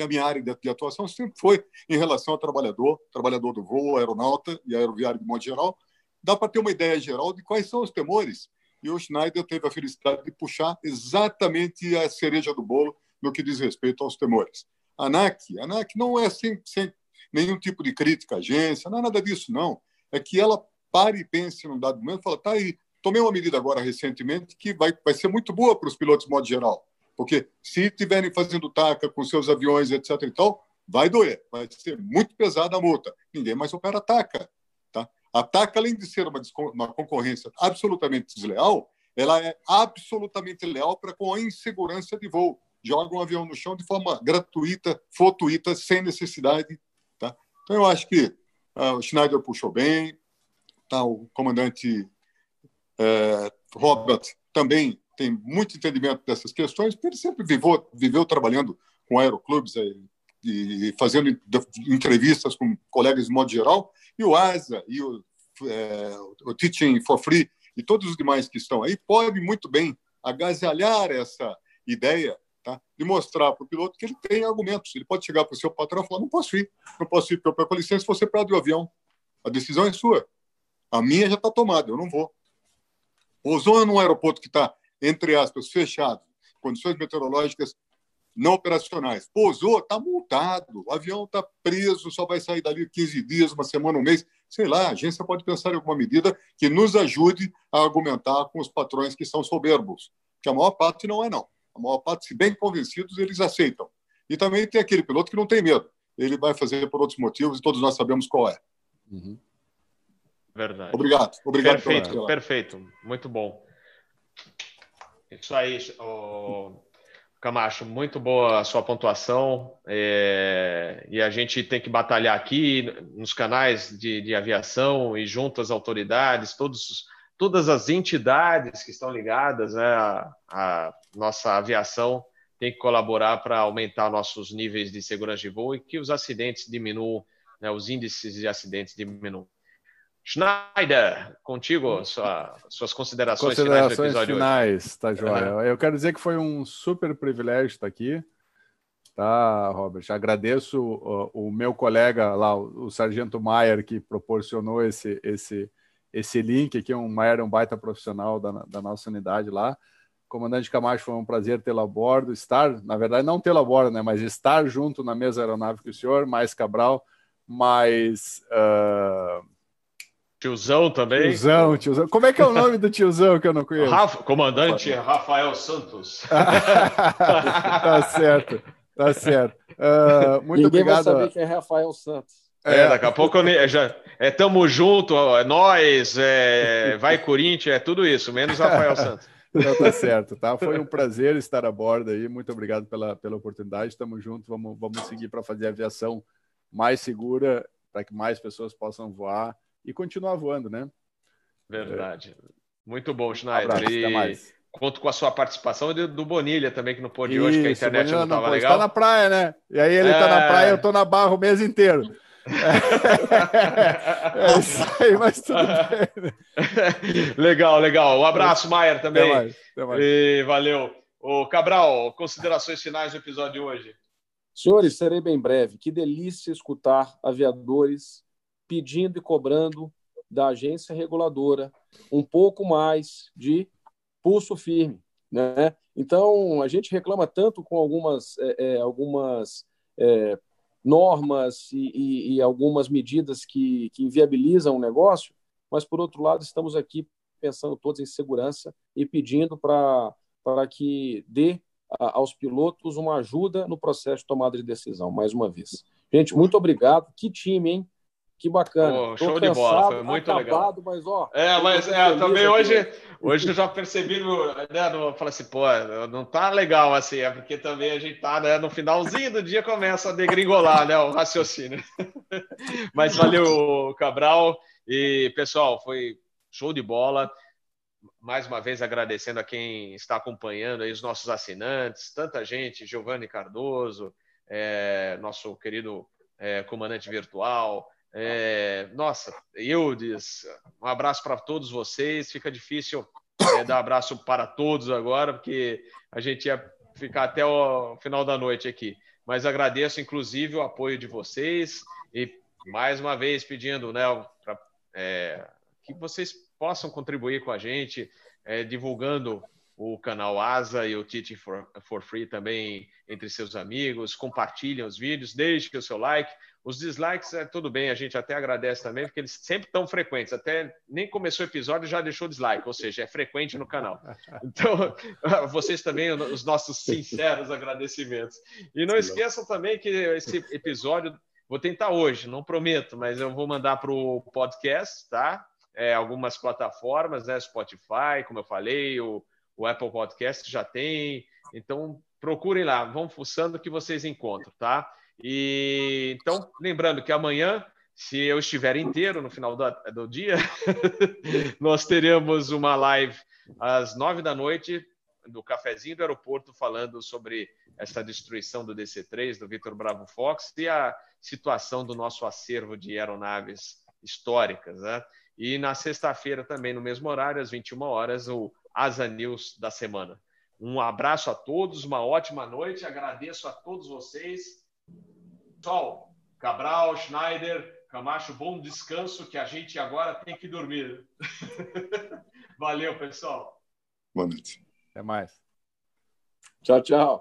que a minha área de, atuação sempre foi em relação ao trabalhador, trabalhador do voo, aeronauta e aeroviário de modo geral. Dá para ter uma ideia geral de quais são os temores. E o Schneider teve a felicidade de puxar exatamente a cereja do bolo no que diz respeito aos temores. A ANAC, a ANAC não é sem, sem nenhum tipo de crítica à agência, não é nada disso, não. É que ela pare e pense num dado momento e fala, tá aí, tomei uma medida agora recentemente que vai, vai ser muito boa para os pilotos de modo geral. Porque se estiverem fazendo taca com seus aviões, etc. e tal, vai doer, vai ser muito pesada a multa. Ninguém mais opera taca. Tá? A TAC, além de ser uma, uma concorrência absolutamente desleal, ela é absolutamente leal para com a insegurança de voo. Joga um avião no chão de forma gratuita, fortuita, sem necessidade. Tá? Então, eu acho que uh, o Schneider puxou bem, tá? o comandante é, Robert também tem muito entendimento dessas questões, porque ele sempre viveu, trabalhando com aeroclubes e fazendo entrevistas com colegas de modo geral, e o ASA e o, é, o Teaching for Free e todos os demais que estão aí podem muito bem agasalhar essa ideia tá? de mostrar para o piloto que ele tem argumentos. Ele pode chegar para o seu patrão e falar: não posso ir, não posso ir, porque com licença você perde o avião. A decisão é sua. A minha já está tomada, eu não vou. Pousou num aeroporto que está, entre aspas, fechado, condições meteorológicas não operacionais. Pousou, está multado. O avião está preso, só vai sair dali 15 dias, uma semana, um mês. Sei lá, a agência pode pensar em alguma medida que nos ajude a argumentar com os patrões que são soberbos. Que a maior parte não é, não. A maior parte, se bem convencidos, eles aceitam. E também tem aquele piloto que não tem medo. Ele vai fazer por outros motivos e todos nós sabemos qual é. Uhum. Verdade. Obrigado. Obrigado perfeito, pela... perfeito. Muito bom. Isso aí, o Camacho, muito boa a sua pontuação. É... E a gente tem que batalhar aqui nos canais de, de aviação e junto às autoridades, todos, todas as entidades que estão ligadas né, à, à nossa aviação tem que colaborar para aumentar nossos níveis de segurança de voo e que os acidentes diminuam, né, os índices de acidentes diminuam. Schneider, contigo, sua, suas considerações, considerações finais do episódio finais, hoje. tá joia. Uhum. Eu quero dizer que foi um super privilégio estar aqui, tá, Robert? Agradeço o, o meu colega lá, o, o Sargento Maier, que proporcionou esse, esse, esse link aqui, um Maier é um baita profissional da, da nossa unidade lá. Comandante Camacho, foi um prazer tê-lo a bordo, estar, na verdade, não tê-lo a bordo, né, mas estar junto na mesma aeronave que o senhor, mais Cabral, mais... Uh Tiozão também. Tiozão, tiozão. Como é que é o nome do tiozão que eu não conheço? Rafa, comandante Rafael Santos. tá certo, tá certo. Uh, muito Ninguém obrigado. vai saber quem é Rafael Santos. É, daqui a pouco eu já é tamo junto, é nós, é, vai Corinthians, é tudo isso, menos Rafael Santos. Não, tá certo, tá? Foi um prazer estar a bordo aí. Muito obrigado pela, pela oportunidade. Estamos juntos, vamos, vamos seguir para fazer a aviação mais segura, para que mais pessoas possam voar e continuar voando, né? Verdade. É. Muito bom, Schneider. Abraço, e... até mais. Conto com a sua participação e do Bonilha também, que não pôde Isso, hoje, que a internet não estava legal. Está na praia, né? E aí ele está é... na praia, eu estou na barra o mês inteiro. é isso aí, mas tudo bem. Né? legal, legal. Um abraço, Maier, também. Até mais, até mais. E valeu. O Cabral, considerações finais do episódio de hoje. Senhores, serei bem breve. Que delícia escutar aviadores pedindo e cobrando da agência reguladora um pouco mais de pulso firme. Né? Então, a gente reclama tanto com algumas, é, é, algumas é, normas e, e, e, algumas medidas que, que inviabilizam o negócio, mas, por outro lado, estamos aqui pensando todos em segurança e pedindo para que dê aos pilotos uma ajuda no processo de tomada de decisão, mais uma vez. Gente, muito obrigado. Que time, hein? Que bacana. Oh, show cansado, de bola, foi muito acabado, legal. Mas, ó, é, mas é, também hoje, hoje eu já percebi, né, no, falei assim, pô, não tá legal assim, é porque também a gente tá né, no finalzinho do dia começa a degringolar né, o raciocínio. mas valeu, Cabral. E, pessoal, foi show de bola. Mais uma vez agradecendo a quem está acompanhando aí, os nossos assinantes, tanta gente, Giovanni Cardoso, é, nosso querido é, comandante virtual, é, nossa, Eudes, um abraço para todos vocês. Fica difícil é, dar abraço para todos agora, porque a gente ia ficar até o final da noite aqui. Mas agradeço, inclusive, o apoio de vocês e mais uma vez pedindo né, pra, é, que vocês possam contribuir com a gente, é, divulgando o canal Asa e o Teaching for, for Free também entre seus amigos, compartilhem os vídeos, deixem o seu like. Os dislikes, é tudo bem, a gente até agradece também, porque eles sempre estão frequentes. Até nem começou o episódio já deixou dislike, ou seja, é frequente no canal. Então, vocês também, os nossos sinceros agradecimentos. E não esqueçam também que esse episódio Vou tentar hoje, não prometo, mas eu vou mandar para o podcast, tá? É, algumas plataformas, né? Spotify, como eu falei, o, o Apple Podcast já tem. Então, procurem lá, vão fuçando que vocês encontram, tá? E então, lembrando que amanhã, se eu estiver inteiro no final do, do dia, nós teremos uma live às nove da noite do cafezinho do aeroporto falando sobre essa destruição do DC-3 do Vitor Bravo Fox e a situação do nosso acervo de aeronaves históricas, né? E na sexta-feira também no mesmo horário às 21 horas o Asa News da semana. Um abraço a todos, uma ótima noite. Agradeço a todos vocês. Pessoal, Cabral, Schneider, Camacho, bom descanso que a gente agora tem que dormir. Valeu, pessoal. Boa noite. Até mais. Tchau, tchau.